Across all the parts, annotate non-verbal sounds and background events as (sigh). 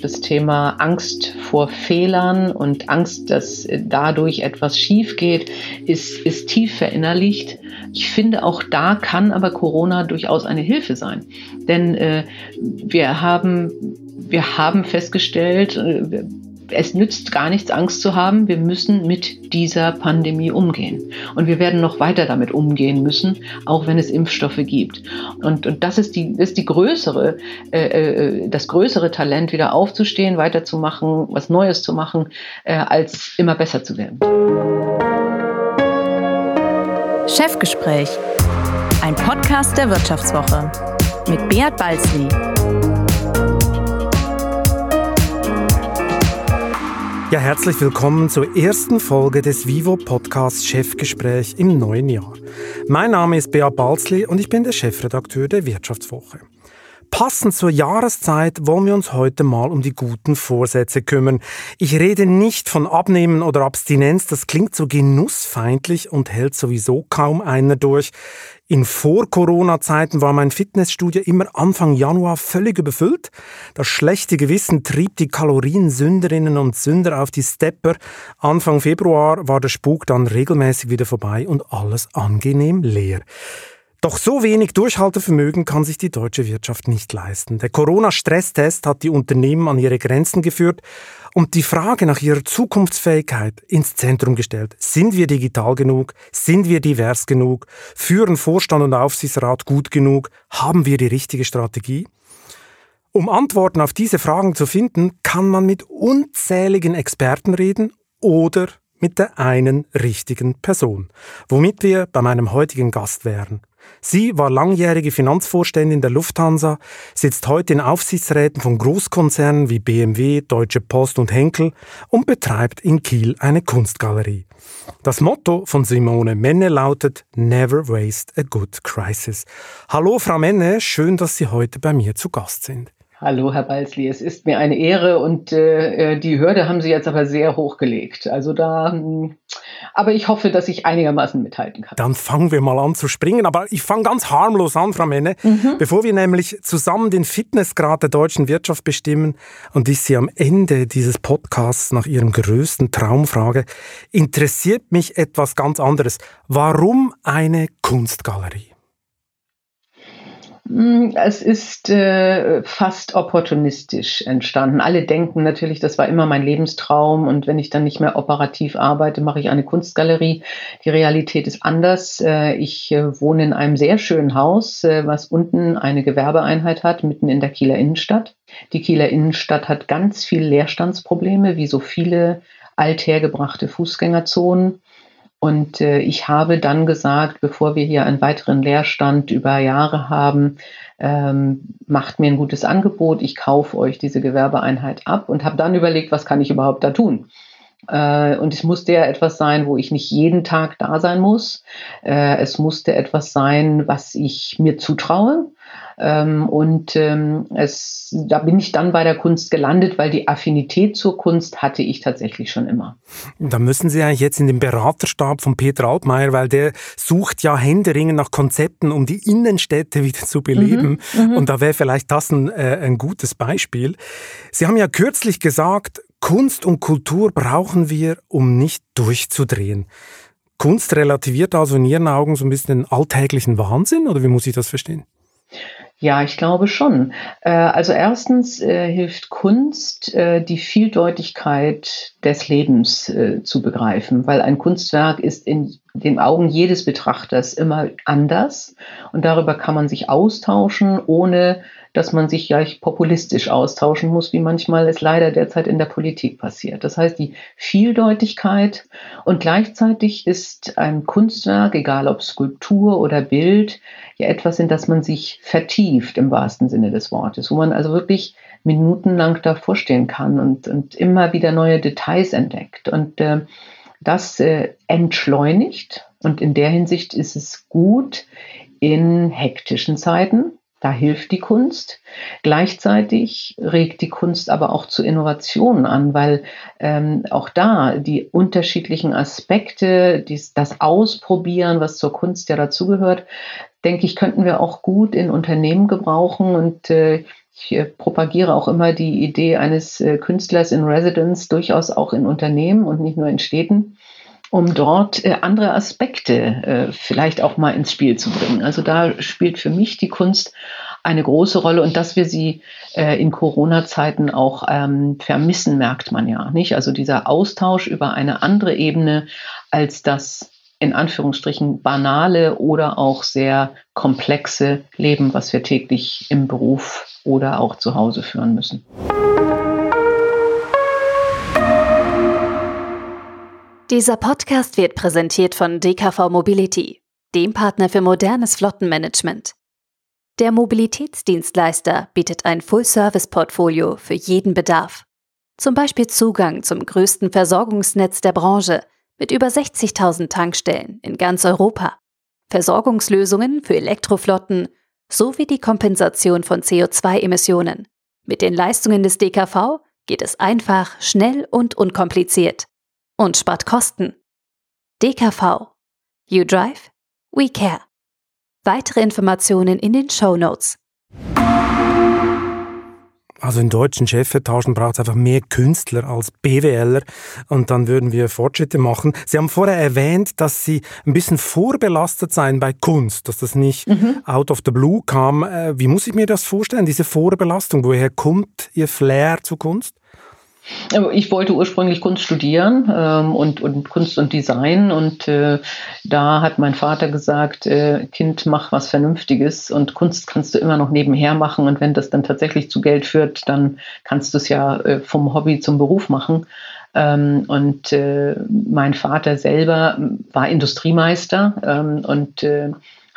das Thema Angst vor Fehlern und Angst, dass dadurch etwas schief geht, ist, ist tief verinnerlicht. Ich finde, auch da kann aber Corona durchaus eine Hilfe sein. Denn äh, wir, haben, wir haben festgestellt, äh, es nützt gar nichts, Angst zu haben. Wir müssen mit dieser Pandemie umgehen. Und wir werden noch weiter damit umgehen müssen, auch wenn es Impfstoffe gibt. Und, und das ist die, ist die größere, äh, äh, das größere Talent, wieder aufzustehen, weiterzumachen, was Neues zu machen, äh, als immer besser zu werden. Chefgespräch. Ein Podcast der Wirtschaftswoche mit Beat Balzli. Ja, herzlich willkommen zur ersten Folge des Vivo Podcasts Chefgespräch im neuen Jahr. Mein Name ist Bea Balzli und ich bin der Chefredakteur der Wirtschaftswoche. Passend zur Jahreszeit wollen wir uns heute mal um die guten Vorsätze kümmern. Ich rede nicht von Abnehmen oder Abstinenz, das klingt so genussfeindlich und hält sowieso kaum einer durch. In Vor-Corona-Zeiten war mein Fitnessstudio immer Anfang Januar völlig überfüllt. Das schlechte Gewissen trieb die Kaloriensünderinnen und Sünder auf die Stepper. Anfang Februar war der Spuk dann regelmäßig wieder vorbei und alles angenehm leer. Doch so wenig Durchhaltevermögen kann sich die deutsche Wirtschaft nicht leisten. Der Corona-Stresstest hat die Unternehmen an ihre Grenzen geführt und die Frage nach ihrer Zukunftsfähigkeit ins Zentrum gestellt. Sind wir digital genug? Sind wir divers genug? Führen Vorstand und Aufsichtsrat gut genug? Haben wir die richtige Strategie? Um Antworten auf diese Fragen zu finden, kann man mit unzähligen Experten reden oder mit der einen richtigen Person, womit wir bei meinem heutigen Gast wären. Sie war langjährige Finanzvorständin der Lufthansa, sitzt heute in Aufsichtsräten von Großkonzernen wie BMW, Deutsche Post und Henkel und betreibt in Kiel eine Kunstgalerie. Das Motto von Simone Menne lautet Never waste a good crisis. Hallo Frau Menne, schön, dass Sie heute bei mir zu Gast sind. Hallo, Herr Balzli, es ist mir eine Ehre und äh, die Hürde haben Sie jetzt aber sehr hochgelegt. Also da, hm, aber ich hoffe, dass ich einigermaßen mithalten kann. Dann fangen wir mal an zu springen, aber ich fange ganz harmlos an, Frau Menne. Mhm. Bevor wir nämlich zusammen den Fitnessgrad der deutschen Wirtschaft bestimmen und ich Sie am Ende dieses Podcasts nach Ihrem größten Traum frage, interessiert mich etwas ganz anderes. Warum eine Kunstgalerie? Hm, es ist äh, fast opportunistisch entstanden. Alle denken natürlich, das war immer mein Lebenstraum und wenn ich dann nicht mehr operativ arbeite, mache ich eine Kunstgalerie. Die Realität ist anders. Äh, ich äh, wohne in einem sehr schönen Haus, äh, was unten eine Gewerbeeinheit hat, mitten in der Kieler Innenstadt. Die Kieler Innenstadt hat ganz viele Leerstandsprobleme, wie so viele althergebrachte Fußgängerzonen. Und äh, ich habe dann gesagt, bevor wir hier einen weiteren Leerstand über Jahre haben, ähm, macht mir ein gutes Angebot, ich kaufe euch diese Gewerbeeinheit ab und habe dann überlegt, was kann ich überhaupt da tun. Äh, und es musste ja etwas sein, wo ich nicht jeden Tag da sein muss. Äh, es musste etwas sein, was ich mir zutraue. Ähm, und ähm, es, da bin ich dann bei der Kunst gelandet, weil die Affinität zur Kunst hatte ich tatsächlich schon immer. Da müssen Sie eigentlich jetzt in den Beraterstab von Peter Altmaier, weil der sucht ja händeringend nach Konzepten, um die Innenstädte wieder zu beleben. Mhm, mhm. und da wäre vielleicht das ein, äh, ein gutes Beispiel. Sie haben ja kürzlich gesagt, Kunst und Kultur brauchen wir, um nicht durchzudrehen. Kunst relativiert also in Ihren Augen so ein bisschen den alltäglichen Wahnsinn oder wie muss ich das verstehen? Ja, ich glaube schon. Äh, also erstens äh, hilft Kunst, äh, die Vieldeutigkeit des Lebens zu begreifen, weil ein Kunstwerk ist in den Augen jedes Betrachters immer anders und darüber kann man sich austauschen, ohne dass man sich gleich populistisch austauschen muss, wie manchmal es leider derzeit in der Politik passiert. Das heißt, die Vieldeutigkeit und gleichzeitig ist ein Kunstwerk, egal ob Skulptur oder Bild, ja etwas, in das man sich vertieft im wahrsten Sinne des Wortes, wo man also wirklich minutenlang davor stehen kann und, und immer wieder neue Details entdeckt. Und äh, das äh, entschleunigt und in der Hinsicht ist es gut in hektischen Zeiten, da hilft die Kunst. Gleichzeitig regt die Kunst aber auch zu Innovationen an, weil ähm, auch da die unterschiedlichen Aspekte, dies, das Ausprobieren, was zur Kunst ja dazugehört, denke ich, könnten wir auch gut in Unternehmen gebrauchen. Und äh, ich äh, propagiere auch immer die Idee eines äh, Künstlers in Residence durchaus auch in Unternehmen und nicht nur in Städten, um dort äh, andere Aspekte vielleicht auch mal ins Spiel zu bringen. Also da spielt für mich die Kunst eine große Rolle und dass wir sie in Corona-Zeiten auch ähm, vermissen, merkt man ja nicht. Also dieser Austausch über eine andere Ebene als das in Anführungsstrichen banale oder auch sehr komplexe Leben, was wir täglich im Beruf oder auch zu Hause führen müssen. Dieser Podcast wird präsentiert von DKV Mobility, dem Partner für modernes Flottenmanagement. Der Mobilitätsdienstleister bietet ein Full-Service-Portfolio für jeden Bedarf. Zum Beispiel Zugang zum größten Versorgungsnetz der Branche mit über 60.000 Tankstellen in ganz Europa, Versorgungslösungen für Elektroflotten sowie die Kompensation von CO2-Emissionen. Mit den Leistungen des DKV geht es einfach, schnell und unkompliziert und spart Kosten. DKV. You drive, we care. Weitere Informationen in den Show Notes. Also in deutschen Chefetagen braucht es einfach mehr Künstler als BWLer und dann würden wir Fortschritte machen. Sie haben vorher erwähnt, dass Sie ein bisschen vorbelastet seien bei Kunst, dass das nicht mhm. out of the blue kam. Äh, wie muss ich mir das vorstellen, diese Vorbelastung? Woher kommt Ihr Flair zu Kunst? Ich wollte ursprünglich Kunst studieren ähm, und, und Kunst und Design. Und äh, da hat mein Vater gesagt, äh, Kind, mach was Vernünftiges. Und Kunst kannst du immer noch nebenher machen. Und wenn das dann tatsächlich zu Geld führt, dann kannst du es ja äh, vom Hobby zum Beruf machen. Ähm, und äh, mein Vater selber war Industriemeister ähm, und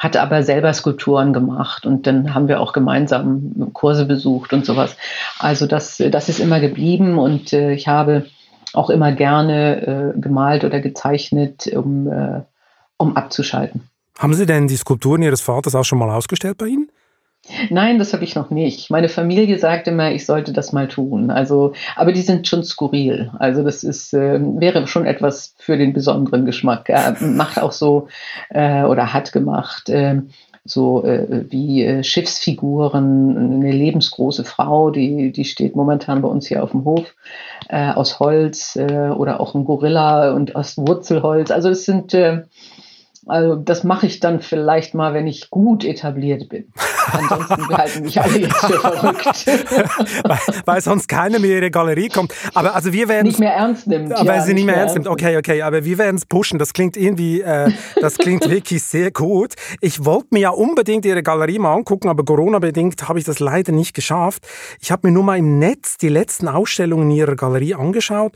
hatte aber selber Skulpturen gemacht und dann haben wir auch gemeinsam Kurse besucht und sowas. Also das, das ist immer geblieben und äh, ich habe auch immer gerne äh, gemalt oder gezeichnet, um, äh, um abzuschalten. Haben Sie denn die Skulpturen Ihres Vaters auch schon mal ausgestellt bei Ihnen? Nein, das habe ich noch nicht. Meine Familie sagt immer, ich sollte das mal tun. Also, aber die sind schon skurril. Also das ist äh, wäre schon etwas für den besonderen Geschmack. Er macht auch so äh, oder hat gemacht äh, so äh, wie äh, Schiffsfiguren, eine lebensgroße Frau, die die steht momentan bei uns hier auf dem Hof äh, aus Holz äh, oder auch ein Gorilla und aus Wurzelholz. Also es sind äh, also das mache ich dann vielleicht mal, wenn ich gut etabliert bin. Ansonsten (laughs) halten mich alle jetzt für verrückt. (laughs) weil, weil, sonst keiner mehr in ihre Galerie kommt. Aber also wir werden nicht mehr ernst nimmt. Weil ja, sie nicht mehr, mehr ernst nimmt. Okay, okay. Aber wir werden es pushen. Das klingt irgendwie, äh, das klingt wirklich sehr gut. Ich wollte mir ja unbedingt ihre Galerie mal angucken, aber Corona bedingt habe ich das leider nicht geschafft. Ich habe mir nur mal im Netz die letzten Ausstellungen in ihrer Galerie angeschaut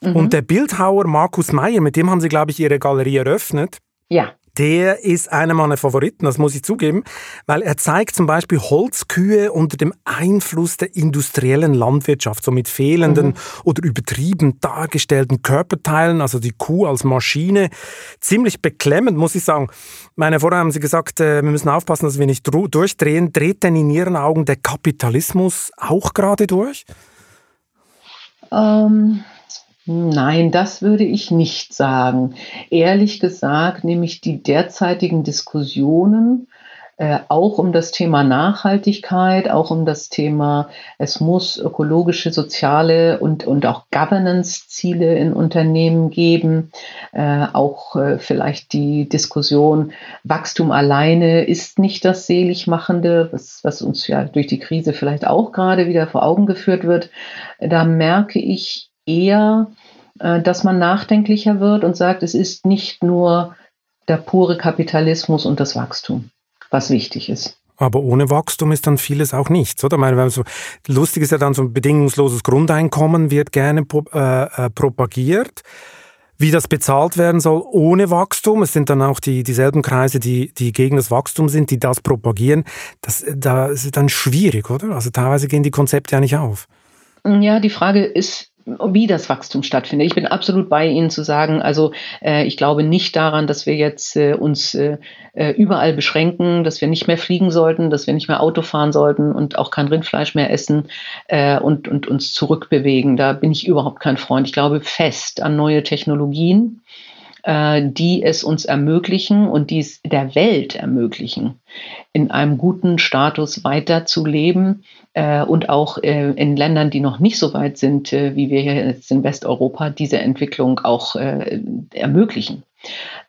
mhm. und der Bildhauer Markus Meyer, mit dem haben sie glaube ich ihre Galerie eröffnet. Ja. Der ist einer meiner Favoriten, das muss ich zugeben, weil er zeigt zum Beispiel Holzkühe unter dem Einfluss der industriellen Landwirtschaft, so mit fehlenden mhm. oder übertrieben dargestellten Körperteilen, also die Kuh als Maschine. Ziemlich beklemmend, muss ich sagen. Meine, vorher haben Sie gesagt, äh, wir müssen aufpassen, dass wir nicht durchdrehen. Dreht denn in Ihren Augen der Kapitalismus auch gerade durch? Ähm, Nein, das würde ich nicht sagen. Ehrlich gesagt nehme ich die derzeitigen Diskussionen äh, auch um das Thema Nachhaltigkeit, auch um das Thema, es muss ökologische, soziale und, und auch Governance-Ziele in Unternehmen geben. Äh, auch äh, vielleicht die Diskussion, Wachstum alleine ist nicht das Seligmachende, was, was uns ja durch die Krise vielleicht auch gerade wieder vor Augen geführt wird. Da merke ich eher, äh, dass man nachdenklicher wird und sagt, es ist nicht nur der pure Kapitalismus und das Wachstum, was wichtig ist. Aber ohne Wachstum ist dann vieles auch nichts, oder? Meine, so, lustig ist ja dann so ein bedingungsloses Grundeinkommen wird gerne äh, äh, propagiert. Wie das bezahlt werden soll ohne Wachstum, es sind dann auch die, dieselben Kreise, die, die gegen das Wachstum sind, die das propagieren. Das, da ist dann schwierig, oder? Also teilweise gehen die Konzepte ja nicht auf. Ja, die Frage ist, wie das Wachstum stattfindet. Ich bin absolut bei Ihnen zu sagen, also äh, ich glaube nicht daran, dass wir jetzt äh, uns äh, äh, überall beschränken, dass wir nicht mehr fliegen sollten, dass wir nicht mehr Auto fahren sollten und auch kein Rindfleisch mehr essen äh, und, und uns zurückbewegen. Da bin ich überhaupt kein Freund. Ich glaube fest an neue Technologien äh, die es uns ermöglichen und die es der Welt ermöglichen, in einem guten Status weiterzuleben, und auch äh, in Ländern, die noch nicht so weit sind, äh, wie wir hier jetzt in Westeuropa, diese Entwicklung auch äh, ermöglichen.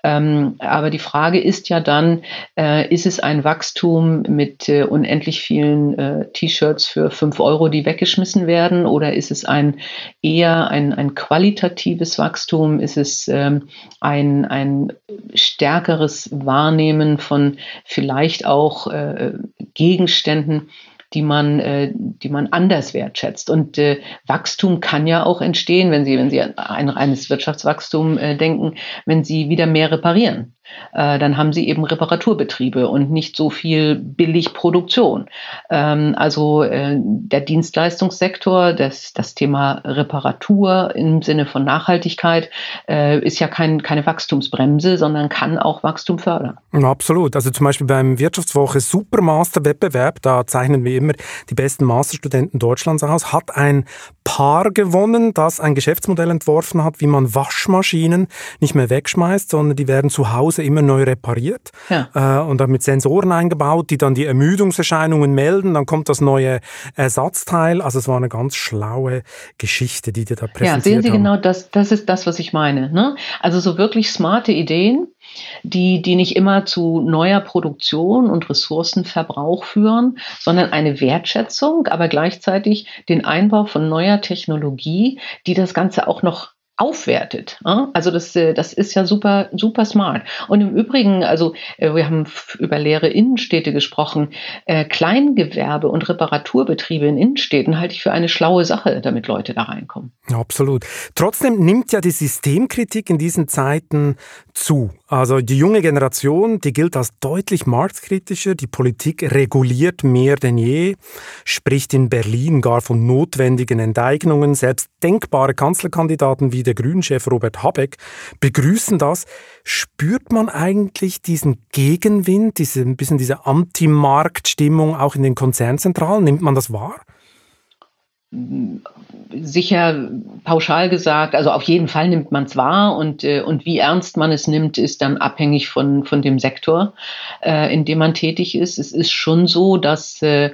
Ähm, aber die Frage ist ja dann, äh, ist es ein Wachstum mit äh, unendlich vielen äh, T-Shirts für fünf Euro, die weggeschmissen werden, oder ist es ein eher ein, ein qualitatives Wachstum? Ist es ähm, ein, ein stärkeres Wahrnehmen von vielleicht auch äh, Gegenständen, die man, äh, die man anders wertschätzt. Und äh, Wachstum kann ja auch entstehen, wenn Sie, wenn Sie an ein reines Wirtschaftswachstum äh, denken, wenn Sie wieder mehr reparieren äh, dann haben sie eben Reparaturbetriebe und nicht so viel Billigproduktion. Ähm, also äh, der Dienstleistungssektor, das, das Thema Reparatur im Sinne von Nachhaltigkeit äh, ist ja kein, keine Wachstumsbremse, sondern kann auch Wachstum fördern. Absolut. Also zum Beispiel beim Wirtschaftswoche Supermaster-Wettbewerb, da zeichnen wir immer die besten Masterstudenten Deutschlands aus, hat ein Paar gewonnen, das ein Geschäftsmodell entworfen hat, wie man Waschmaschinen nicht mehr wegschmeißt, sondern die werden zu Hause immer neu repariert ja. äh, und dann mit Sensoren eingebaut, die dann die Ermüdungserscheinungen melden. Dann kommt das neue Ersatzteil. Also es war eine ganz schlaue Geschichte, die dir da präsentiert Ja, sehen Sie haben. genau, das, das ist das, was ich meine. Ne? Also so wirklich smarte Ideen, die, die nicht immer zu neuer Produktion und Ressourcenverbrauch führen, sondern eine Wertschätzung, aber gleichzeitig den Einbau von neuer Technologie, die das Ganze auch noch aufwertet. Also das, äh, das ist ja super, super smart. Und im Übrigen, also äh, wir haben über leere Innenstädte gesprochen. Äh, Kleingewerbe und Reparaturbetriebe in Innenstädten halte ich für eine schlaue Sache, damit Leute da reinkommen. Absolut. Trotzdem nimmt ja die Systemkritik in diesen Zeiten zu. Also die junge Generation, die gilt als deutlich marktkritischer. Die Politik reguliert mehr denn je, spricht in Berlin gar von notwendigen Enteignungen. Selbst denkbare Kanzlerkandidaten wie der Grünchef Robert Habeck begrüßen das. Spürt man eigentlich diesen Gegenwind, diese, ein bisschen diese Anti-Markt-Stimmung auch in den Konzernzentralen? Nimmt man das wahr? sicher pauschal gesagt, also auf jeden Fall nimmt man es wahr und, äh, und wie ernst man es nimmt, ist dann abhängig von, von dem Sektor, äh, in dem man tätig ist. Es ist schon so, dass, äh,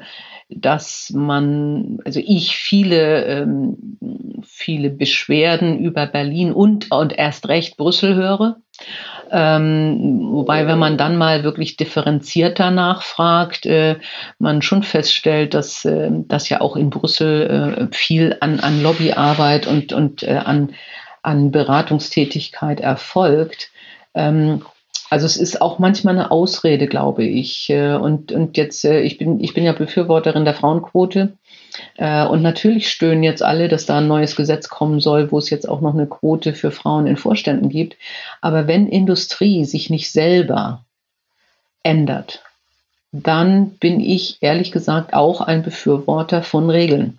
dass man, also ich viele, ähm, viele Beschwerden über Berlin und, und erst recht Brüssel höre. Ähm, wobei, wenn man dann mal wirklich differenzierter nachfragt, äh, man schon feststellt, dass äh, das ja auch in Brüssel äh, viel an, an Lobbyarbeit und, und äh, an, an Beratungstätigkeit erfolgt. Ähm, also es ist auch manchmal eine Ausrede, glaube ich. Äh, und, und jetzt, äh, ich bin, ich bin ja Befürworterin der Frauenquote. Äh, und natürlich stöhnen jetzt alle, dass da ein neues Gesetz kommen soll, wo es jetzt auch noch eine Quote für Frauen in Vorständen gibt. Aber wenn Industrie sich nicht selber ändert, dann bin ich ehrlich gesagt auch ein Befürworter von Regeln.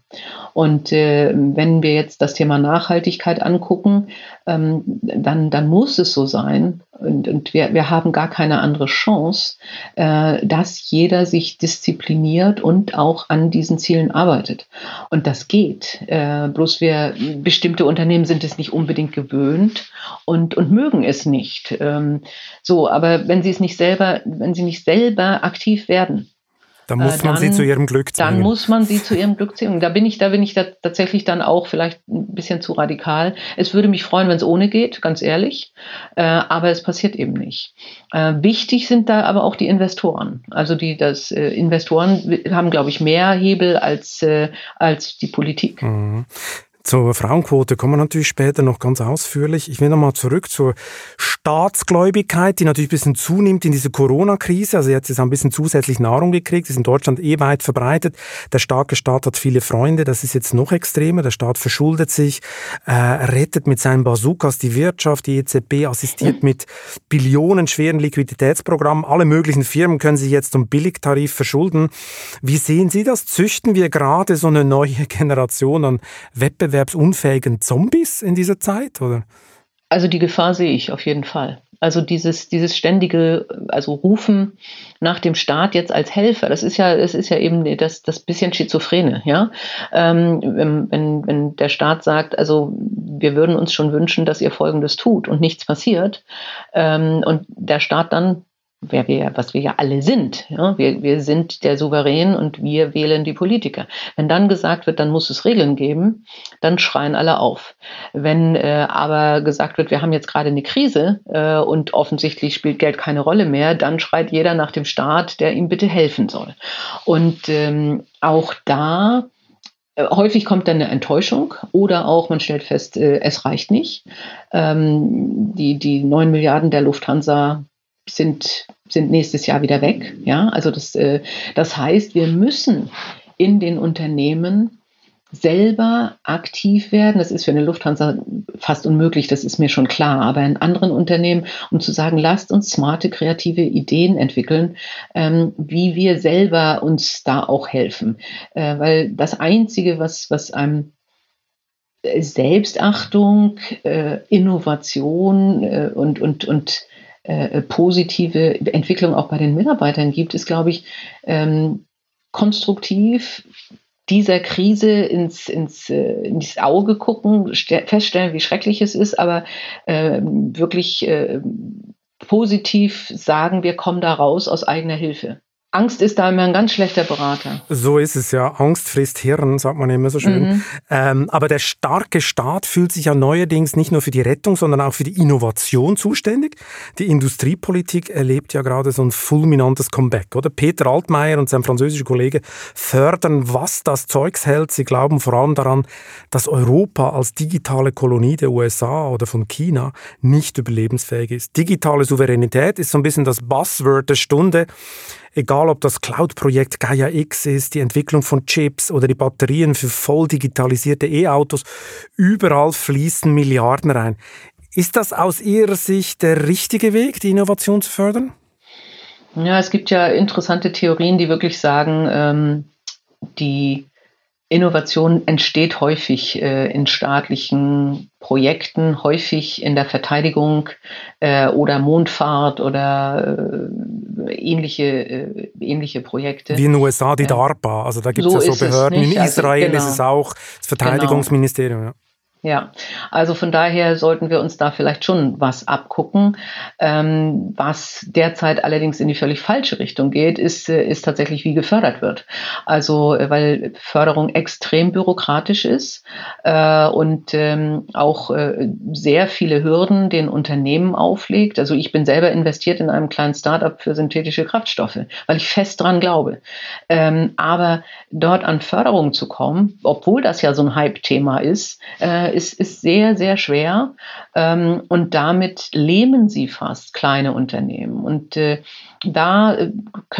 Und äh, wenn wir jetzt das Thema Nachhaltigkeit angucken, ähm, dann, dann muss es so sein, und, und wir, wir haben gar keine andere Chance, äh, dass jeder sich diszipliniert und auch an diesen Zielen arbeitet. Und das geht. Äh, bloß wir, bestimmte Unternehmen sind es nicht unbedingt gewöhnt und, und mögen es nicht. Ähm, so, aber wenn sie es nicht selber, wenn sie nicht selber aktiv werden, dann muss man dann, sie zu ihrem Glück zwingen. Dann muss man sie zu ihrem Glück zwingen. Da bin ich, da bin ich da tatsächlich dann auch vielleicht ein bisschen zu radikal. Es würde mich freuen, wenn es ohne geht, ganz ehrlich. Äh, aber es passiert eben nicht. Äh, wichtig sind da aber auch die Investoren. Also die, das äh, Investoren haben, glaube ich, mehr Hebel als, äh, als die Politik. Mhm. Zur Frauenquote kommen wir natürlich später noch ganz ausführlich. Ich will nochmal zurück zur Staatsgläubigkeit, die natürlich ein bisschen zunimmt in dieser Corona-Krise. Also jetzt ist ein bisschen zusätzlich Nahrung gekriegt, ist in Deutschland eh weit verbreitet. Der starke Staat hat viele Freunde, das ist jetzt noch extremer. Der Staat verschuldet sich, äh, rettet mit seinen Bazookas die Wirtschaft, die EZB assistiert mit billionenschweren Liquiditätsprogrammen. Alle möglichen Firmen können sich jetzt um Billigtarif verschulden. Wie sehen Sie das? Züchten wir gerade so eine neue (laughs) Generation an Wettbewerb wettbewerbsunfähigen Zombies in dieser Zeit? Oder? Also die Gefahr sehe ich auf jeden Fall. Also dieses, dieses ständige, also Rufen nach dem Staat jetzt als Helfer, das ist ja, das ist ja eben das, das bisschen Schizophrene, ja. Ähm, wenn, wenn, der Staat sagt, also wir würden uns schon wünschen, dass ihr Folgendes tut und nichts passiert, ähm, und der Staat dann wer wir, was wir ja alle sind. Ja? Wir, wir sind der Souverän und wir wählen die Politiker. Wenn dann gesagt wird, dann muss es Regeln geben, dann schreien alle auf. Wenn äh, aber gesagt wird, wir haben jetzt gerade eine Krise äh, und offensichtlich spielt Geld keine Rolle mehr, dann schreit jeder nach dem Staat, der ihm bitte helfen soll. Und ähm, auch da äh, Häufig kommt dann eine Enttäuschung oder auch man stellt fest, äh, es reicht nicht. Ähm, die, die 9 Milliarden der Lufthansa sind, sind nächstes Jahr wieder weg. Ja, also das, äh, das heißt, wir müssen in den Unternehmen selber aktiv werden. Das ist für eine Lufthansa fast unmöglich, das ist mir schon klar. Aber in anderen Unternehmen, um zu sagen, lasst uns smarte, kreative Ideen entwickeln, ähm, wie wir selber uns da auch helfen. Äh, weil das Einzige, was, was einem Selbstachtung, äh, Innovation äh, und, und, und äh, positive Entwicklung auch bei den Mitarbeitern gibt, ist, glaube ich, ähm, konstruktiv dieser Krise ins, ins, äh, ins Auge gucken, feststellen, wie schrecklich es ist, aber äh, wirklich äh, positiv sagen, wir kommen da raus aus eigener Hilfe. Angst ist da immer ein ganz schlechter Berater. So ist es ja. Angst frisst Hirn, sagt man immer so schön. Mhm. Ähm, aber der starke Staat fühlt sich ja neuerdings nicht nur für die Rettung, sondern auch für die Innovation zuständig. Die Industriepolitik erlebt ja gerade so ein fulminantes Comeback, oder? Peter Altmaier und sein französischer Kollege fördern, was das Zeugs hält. Sie glauben vor allem daran, dass Europa als digitale Kolonie der USA oder von China nicht überlebensfähig ist. Digitale Souveränität ist so ein bisschen das Buzzword der Stunde. Egal ob das Cloud-Projekt Gaia X ist, die Entwicklung von Chips oder die Batterien für voll digitalisierte E-Autos, überall fließen Milliarden rein. Ist das aus Ihrer Sicht der richtige Weg, die Innovation zu fördern? Ja, es gibt ja interessante Theorien, die wirklich sagen, ähm, die Innovation entsteht häufig äh, in staatlichen Projekten, häufig in der Verteidigung äh, oder Mondfahrt oder äh, ähnliche, äh, ähnliche Projekte. Wie in den USA die DARPA, also da gibt es so ja so Behörden. In also Israel also, genau. ist es auch das Verteidigungsministerium. Genau. Ja. Also von daher sollten wir uns da vielleicht schon was abgucken. Ähm, was derzeit allerdings in die völlig falsche Richtung geht, ist, äh, ist tatsächlich, wie gefördert wird. Also, äh, weil Förderung extrem bürokratisch ist äh, und ähm, auch äh, sehr viele Hürden den Unternehmen auflegt. Also ich bin selber investiert in einem kleinen Startup für synthetische Kraftstoffe, weil ich fest dran glaube. Ähm, aber dort an Förderung zu kommen, obwohl das ja so ein Hype-Thema ist, äh, ist, ist sehr, sehr schwer. Ähm, und damit lähmen sie fast kleine Unternehmen. Und äh, da äh,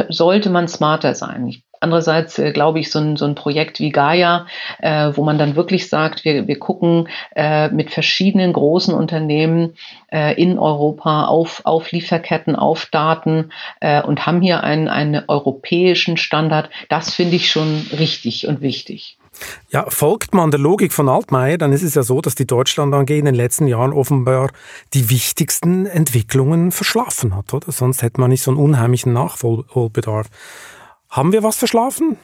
sollte man smarter sein. Ich Andererseits äh, glaube ich, so ein, so ein Projekt wie Gaia, äh, wo man dann wirklich sagt, wir, wir gucken äh, mit verschiedenen großen Unternehmen äh, in Europa auf, auf Lieferketten, auf Daten äh, und haben hier einen, einen europäischen Standard. Das finde ich schon richtig und wichtig. Ja, folgt man der Logik von Altmaier, dann ist es ja so, dass die Deutschland AG in den letzten Jahren offenbar die wichtigsten Entwicklungen verschlafen hat, oder? Sonst hätte man nicht so einen unheimlichen Nachholbedarf. Haben wir was verschlafen?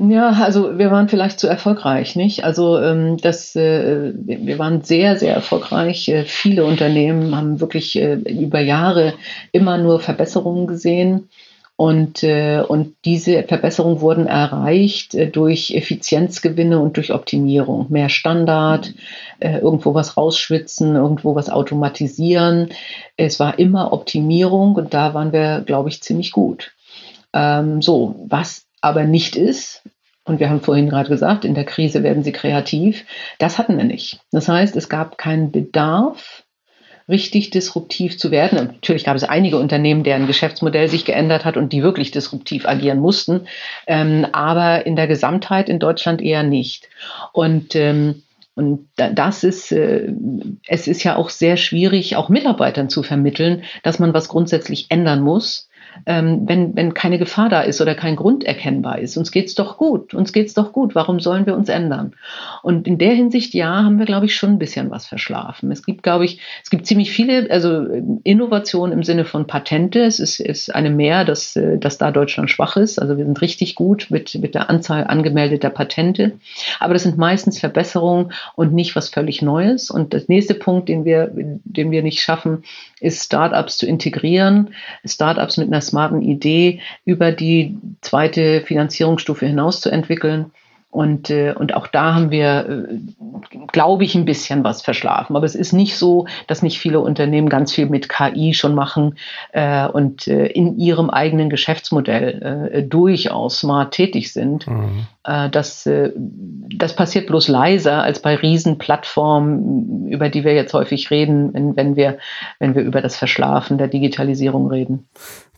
Ja, also wir waren vielleicht zu erfolgreich, nicht? Also ähm, das, äh, wir waren sehr, sehr erfolgreich. Äh, viele Unternehmen haben wirklich äh, über Jahre immer nur Verbesserungen gesehen. Und, äh, und diese Verbesserungen wurden erreicht äh, durch Effizienzgewinne und durch Optimierung. Mehr Standard, äh, irgendwo was rausschwitzen, irgendwo was automatisieren. Es war immer Optimierung und da waren wir, glaube ich, ziemlich gut. Ähm, so, was aber nicht ist, und wir haben vorhin gerade gesagt, in der Krise werden sie kreativ, das hatten wir nicht. Das heißt, es gab keinen Bedarf, richtig disruptiv zu werden. Natürlich gab es einige Unternehmen, deren Geschäftsmodell sich geändert hat und die wirklich disruptiv agieren mussten, ähm, aber in der Gesamtheit in Deutschland eher nicht. Und ähm, und das ist, äh, es ist ja auch sehr schwierig, auch Mitarbeitern zu vermitteln, dass man was grundsätzlich ändern muss, ähm, wenn, wenn keine Gefahr da ist oder kein Grund erkennbar ist. Uns geht's doch gut, uns geht's doch gut. Warum sollen wir uns ändern? Und in der Hinsicht, ja, haben wir, glaube ich, schon ein bisschen was verschlafen. Es gibt, glaube ich, es gibt ziemlich viele, also Innovationen im Sinne von Patente. Es ist, ist eine mehr, dass, äh, dass da Deutschland schwach ist. Also wir sind richtig gut mit, mit der Anzahl angemeldeter Patente. Aber das sind meistens Verbesserungen und nicht was völlig Neues. Und das nächste Punkt, den wir, den wir nicht schaffen, ist Startups zu integrieren, Startups mit einer smarten Idee über die zweite Finanzierungsstufe hinaus zu entwickeln. Und, äh, und auch da haben wir, äh, glaube ich, ein bisschen was verschlafen. Aber es ist nicht so, dass nicht viele Unternehmen ganz viel mit KI schon machen äh, und äh, in ihrem eigenen Geschäftsmodell durchaus smart tätig sind. Mhm. Äh, das, äh, das passiert bloß leiser als bei Riesenplattformen, über die wir jetzt häufig reden, wenn, wenn, wir, wenn wir über das Verschlafen der Digitalisierung reden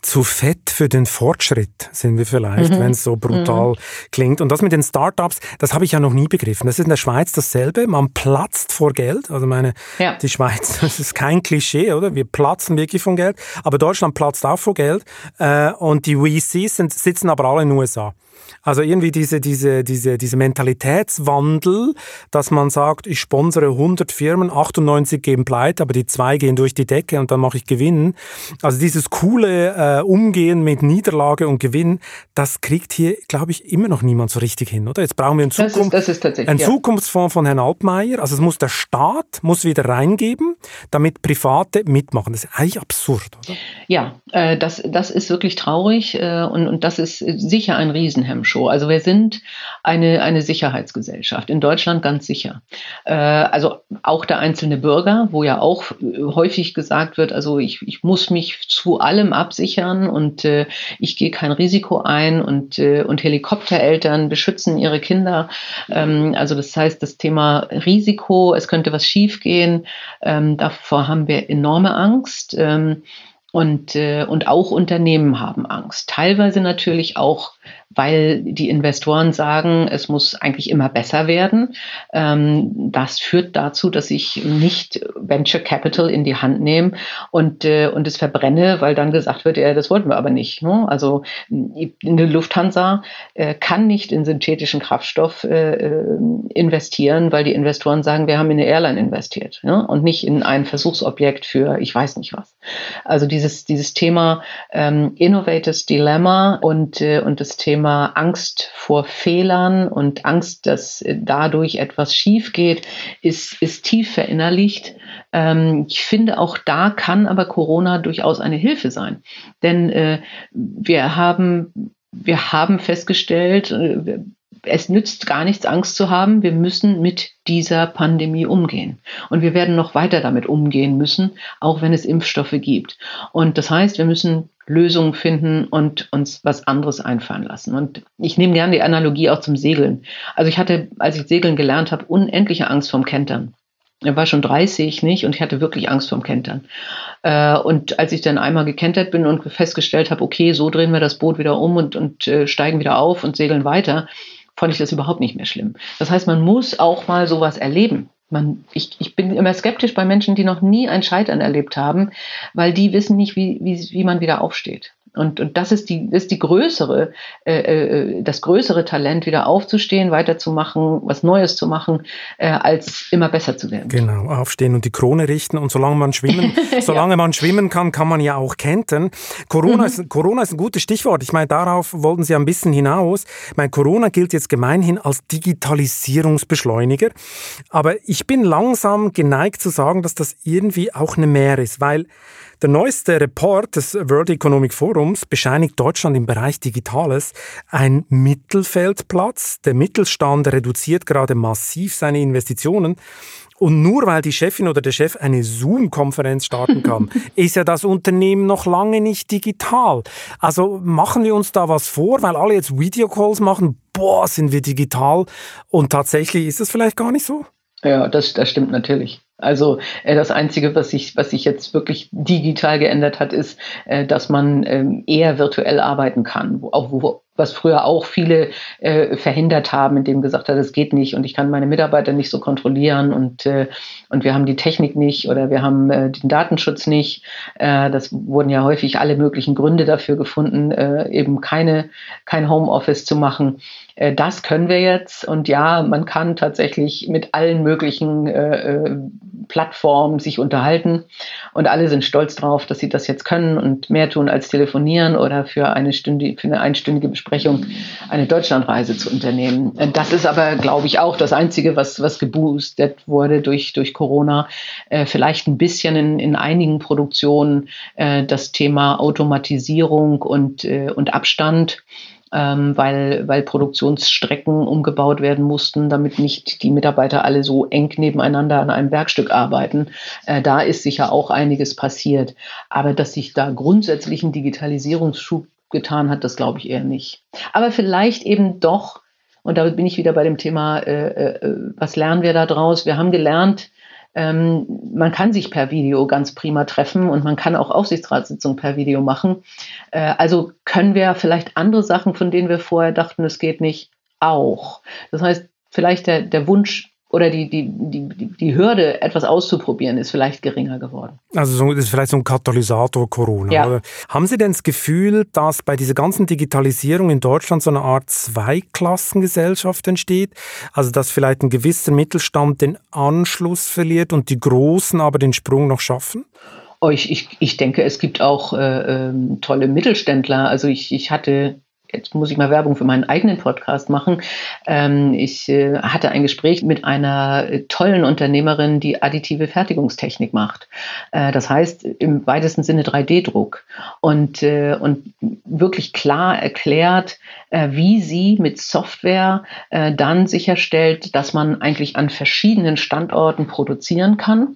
zu fett für den Fortschritt sind wir vielleicht, mhm. wenn es so brutal mhm. klingt. Und das mit den Startups, das habe ich ja noch nie begriffen. Das ist in der Schweiz dasselbe. Man platzt vor Geld. Also meine, ja. die Schweiz, (laughs) das ist kein Klischee, oder? Wir platzen wirklich von Geld. Aber Deutschland platzt auch vor Geld. Äh, und die VCs sind, sitzen aber alle in den USA. Also irgendwie diese, diese, diese, diese Mentalitätswandel, dass man sagt, ich sponsere 100 Firmen, 98 gehen pleite, aber die zwei gehen durch die Decke und dann mache ich Gewinn. Also dieses coole äh, Umgehen mit Niederlage und Gewinn, das kriegt hier, glaube ich, immer noch niemand so richtig hin, oder? Jetzt brauchen wir einen, Zukunft, das ist, das ist einen ja. Zukunftsfonds von Herrn Altmaier. Also es muss der Staat muss wieder reingeben, damit Private mitmachen. Das ist eigentlich absurd, oder? Ja, äh, das, das ist wirklich traurig äh, und, und das ist sicher ein Riesenhemmschuh. Show. Also wir sind eine, eine Sicherheitsgesellschaft, in Deutschland ganz sicher. Äh, also auch der einzelne Bürger, wo ja auch häufig gesagt wird, also ich, ich muss mich zu allem absichern und äh, ich gehe kein Risiko ein und, äh, und Helikoptereltern beschützen ihre Kinder. Ähm, also das heißt, das Thema Risiko, es könnte was schiefgehen, ähm, davor haben wir enorme Angst. Ähm, und, äh, und auch Unternehmen haben Angst. Teilweise natürlich auch weil die Investoren sagen, es muss eigentlich immer besser werden. Ähm, das führt dazu, dass ich nicht Venture Capital in die Hand nehme und, äh, und es verbrenne, weil dann gesagt wird, ja, das wollten wir aber nicht. Ne? Also eine Lufthansa äh, kann nicht in synthetischen Kraftstoff äh, investieren, weil die Investoren sagen, wir haben in eine Airline investiert ja? und nicht in ein Versuchsobjekt für ich weiß nicht was. Also dieses, dieses Thema ähm, Innovators Dilemma und, und das Thema Thema Angst vor Fehlern und Angst, dass dadurch etwas schief geht, ist, ist tief verinnerlicht. Ähm, ich finde, auch da kann aber Corona durchaus eine Hilfe sein. Denn äh, wir haben wir haben festgestellt, äh, es nützt gar nichts, Angst zu haben. Wir müssen mit dieser Pandemie umgehen. Und wir werden noch weiter damit umgehen müssen, auch wenn es Impfstoffe gibt. Und das heißt, wir müssen Lösungen finden und uns was anderes einfallen lassen. Und ich nehme gerne die Analogie auch zum Segeln. Also ich hatte, als ich Segeln gelernt habe, unendliche Angst vorm Kentern. Er war schon 30, nicht? Und ich hatte wirklich Angst vorm Kentern. Äh, und als ich dann einmal gekentert bin und festgestellt habe, okay, so drehen wir das Boot wieder um und, und äh, steigen wieder auf und segeln weiter, fand ich das überhaupt nicht mehr schlimm. Das heißt, man muss auch mal sowas erleben. Man, ich, ich bin immer skeptisch bei Menschen, die noch nie ein Scheitern erlebt haben, weil die wissen nicht, wie, wie, wie man wieder aufsteht. Und, und das ist die, ist die größere, äh, äh, das größere Talent, wieder aufzustehen, weiterzumachen, was Neues zu machen, äh, als immer besser zu werden. Genau, aufstehen und die Krone richten. Und solange man schwimmen, (laughs) solange ja. man schwimmen kann, kann man ja auch kentern. Corona, mhm. ist, Corona ist ein gutes Stichwort. Ich meine, darauf wollten Sie ein bisschen hinaus. Ich meine, Corona gilt jetzt gemeinhin als Digitalisierungsbeschleuniger. Aber ich bin langsam geneigt zu sagen, dass das irgendwie auch eine Mehr ist, weil der neueste Report des World Economic Forums bescheinigt Deutschland im Bereich Digitales ein Mittelfeldplatz. Der Mittelstand reduziert gerade massiv seine Investitionen. Und nur weil die Chefin oder der Chef eine Zoom-Konferenz starten (laughs) kann, ist ja das Unternehmen noch lange nicht digital. Also machen wir uns da was vor, weil alle jetzt Videocalls machen, boah, sind wir digital. Und tatsächlich ist es vielleicht gar nicht so. Ja, das, das stimmt natürlich. Also äh, das Einzige, was sich, was sich jetzt wirklich digital geändert hat, ist, äh, dass man ähm, eher virtuell arbeiten kann, auch wo, was früher auch viele äh, verhindert haben, indem gesagt hat, es geht nicht und ich kann meine Mitarbeiter nicht so kontrollieren und, äh, und wir haben die Technik nicht oder wir haben äh, den Datenschutz nicht. Äh, das wurden ja häufig alle möglichen Gründe dafür gefunden, äh, eben keine, kein Homeoffice zu machen. Äh, das können wir jetzt und ja, man kann tatsächlich mit allen möglichen äh, äh, Plattformen sich unterhalten und alle sind stolz drauf, dass sie das jetzt können und mehr tun als telefonieren oder für eine, Stünde, für eine einstündige Besprechung eine Deutschlandreise zu unternehmen. Das ist aber, glaube ich, auch das Einzige, was, was geboostet wurde durch, durch Corona. Äh, vielleicht ein bisschen in, in einigen Produktionen äh, das Thema Automatisierung und, äh, und Abstand ähm, weil, weil Produktionsstrecken umgebaut werden mussten, damit nicht die Mitarbeiter alle so eng nebeneinander an einem Werkstück arbeiten. Äh, da ist sicher auch einiges passiert. Aber dass sich da grundsätzlich ein Digitalisierungsschub getan hat, das glaube ich eher nicht. Aber vielleicht eben doch, und da bin ich wieder bei dem Thema, äh, äh, was lernen wir da draus? Wir haben gelernt, ähm, man kann sich per Video ganz prima treffen und man kann auch Aufsichtsratssitzungen per Video machen. Äh, also können wir vielleicht andere Sachen, von denen wir vorher dachten, es geht nicht, auch. Das heißt, vielleicht der, der Wunsch, oder die, die, die, die Hürde, etwas auszuprobieren, ist vielleicht geringer geworden. Also so, das ist vielleicht so ein Katalysator Corona. Ja. Haben Sie denn das Gefühl, dass bei dieser ganzen Digitalisierung in Deutschland so eine Art Zweiklassengesellschaft entsteht? Also dass vielleicht ein gewisser Mittelstand den Anschluss verliert und die Großen aber den Sprung noch schaffen? Oh, ich, ich, ich denke, es gibt auch äh, äh, tolle Mittelständler. Also ich, ich hatte jetzt muss ich mal Werbung für meinen eigenen Podcast machen. Ähm, ich äh, hatte ein Gespräch mit einer äh, tollen Unternehmerin, die additive Fertigungstechnik macht. Äh, das heißt im weitesten Sinne 3D-Druck und, und wirklich klar erklärt, wie sie mit Software äh, dann sicherstellt, dass man eigentlich an verschiedenen Standorten produzieren kann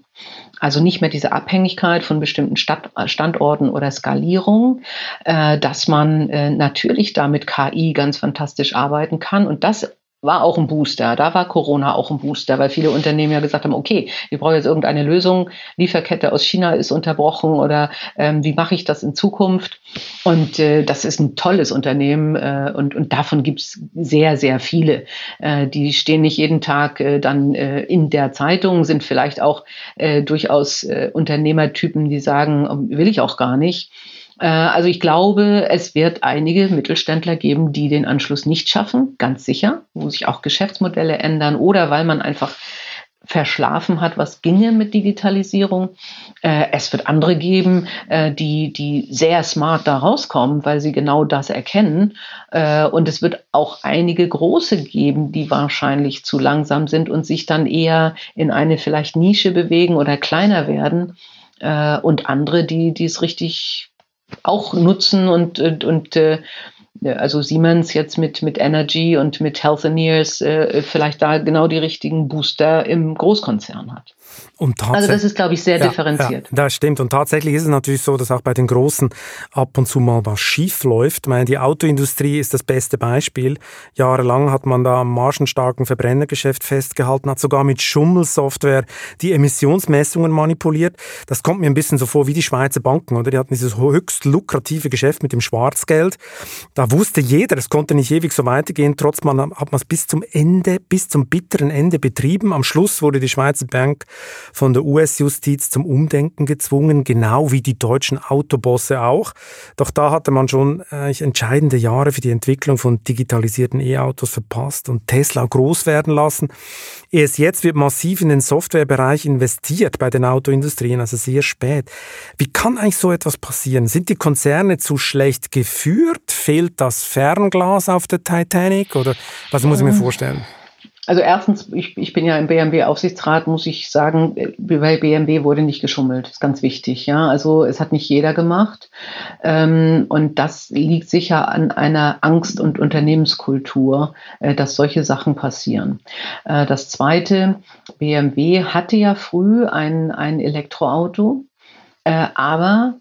also nicht mehr diese Abhängigkeit von bestimmten Stadt, Standorten oder Skalierung, äh, dass man äh, natürlich da mit KI ganz fantastisch arbeiten kann. Und das war auch ein Booster. Da war Corona auch ein Booster, weil viele Unternehmen ja gesagt haben, okay, wir brauchen jetzt irgendeine Lösung. Lieferkette aus China ist unterbrochen oder ähm, wie mache ich das in Zukunft? Und äh, das ist ein tolles Unternehmen äh, und, und davon gibt es sehr, sehr viele. Äh, die stehen nicht jeden Tag äh, dann äh, in der Zeitung, sind vielleicht auch äh, durchaus Unternehmertypen, die sagen, will ich auch gar nicht. Äh, also ich glaube, es wird einige Mittelständler geben, die den Anschluss nicht schaffen, ganz sicher, wo sich auch Geschäftsmodelle ändern oder weil man einfach verschlafen hat, was ginge mit Digitalisierung. Äh, es wird andere geben, äh, die, die sehr smart da rauskommen, weil sie genau das erkennen. und es wird auch einige große geben, die wahrscheinlich zu langsam sind und sich dann eher in eine vielleicht Nische bewegen oder kleiner werden. und andere, die, die es richtig auch nutzen und, und, und äh, also Siemens jetzt mit, mit Energy und mit Healthineers äh, vielleicht da genau die richtigen Booster im Großkonzern hat. Also das ist, glaube ich, sehr ja, differenziert. Ja, das stimmt. Und tatsächlich ist es natürlich so, dass auch bei den Großen ab und zu mal was schief läuft. Ich meine, die Autoindustrie ist das beste Beispiel. Jahrelang hat man da am margenstarken Verbrennergeschäft festgehalten, hat sogar mit Schummelsoftware die Emissionsmessungen manipuliert. Das kommt mir ein bisschen so vor wie die Schweizer Banken, oder? Die hatten dieses höchst lukrative Geschäft mit dem Schwarzgeld. Da wusste jeder, es konnte nicht ewig so weitergehen. Trotzdem hat man es bis zum Ende, bis zum bitteren Ende betrieben. Am Schluss wurde die Schweizer Bank von der US-Justiz zum Umdenken gezwungen, genau wie die deutschen Autobosse auch. Doch da hatte man schon äh, entscheidende Jahre für die Entwicklung von digitalisierten E-Autos verpasst und Tesla groß werden lassen. Erst jetzt wird massiv in den Softwarebereich investiert bei den Autoindustrien, also sehr spät. Wie kann eigentlich so etwas passieren? Sind die Konzerne zu schlecht geführt? Fehlt das Fernglas auf der Titanic? Oder was muss ich mir vorstellen? Also erstens, ich, ich bin ja im BMW-Aufsichtsrat, muss ich sagen, bei BMW wurde nicht geschummelt. Das ist ganz wichtig. Ja, also es hat nicht jeder gemacht. Ähm, und das liegt sicher an einer Angst- und Unternehmenskultur, äh, dass solche Sachen passieren. Äh, das zweite, BMW hatte ja früh ein, ein Elektroauto, äh, aber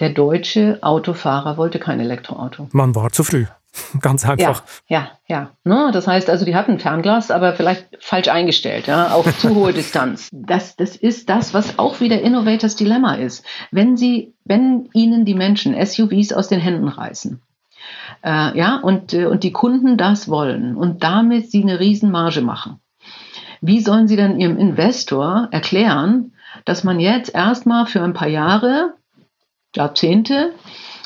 der deutsche Autofahrer wollte kein Elektroauto. Man war zu früh. (laughs) Ganz einfach. Ja, ja, ja. Ne? Das heißt also, die hatten Fernglas, aber vielleicht falsch eingestellt, ja, auf zu hohe (laughs) Distanz. Das, das ist das, was auch wieder Innovators Dilemma ist. Wenn sie, wenn ihnen die Menschen SUVs aus den Händen reißen, Äh, ja, und, äh, und die Kunden das wollen und damit sie eine Riesenmarge machen. Wie sollen sie dann ihrem Investor erklären, dass man jetzt erstmal für ein paar Jahre, Jahrzehnte,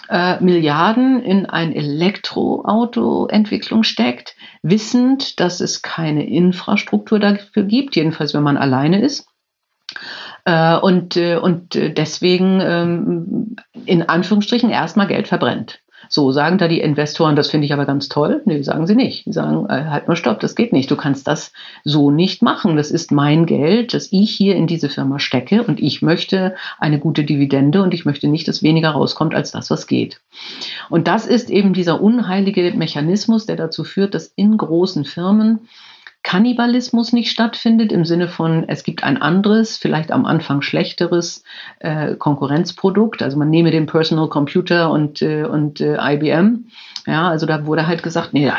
äh, Milliarden in ein Elektroauto-Entwicklung steckt, wissend, dass es keine Infrastruktur dafür gibt, jedenfalls wenn man alleine ist. Äh, und, äh, und deswegen ähm, in Anführungsstrichen erstmal Geld verbrennt. So sagen da die Investoren, das finde ich aber ganz toll. Nee, sagen sie nicht. Die sagen, äh, halt mal stopp, das geht nicht. Du kannst das so nicht machen. Das ist mein Geld, das ich hier in diese Firma stecke und ich möchte eine gute Dividende und ich möchte nicht, dass weniger rauskommt als das, was geht. Und das ist eben dieser unheilige Mechanismus, der dazu führt, dass in großen Firmen Kannibalismus nicht stattfindet, im Sinne von, es gibt ein anderes, vielleicht am Anfang schlechteres äh, Konkurrenzprodukt. Also man nehme den Personal Computer und, äh, und äh, IBM. Ja, also da wurde halt gesagt, nee, da,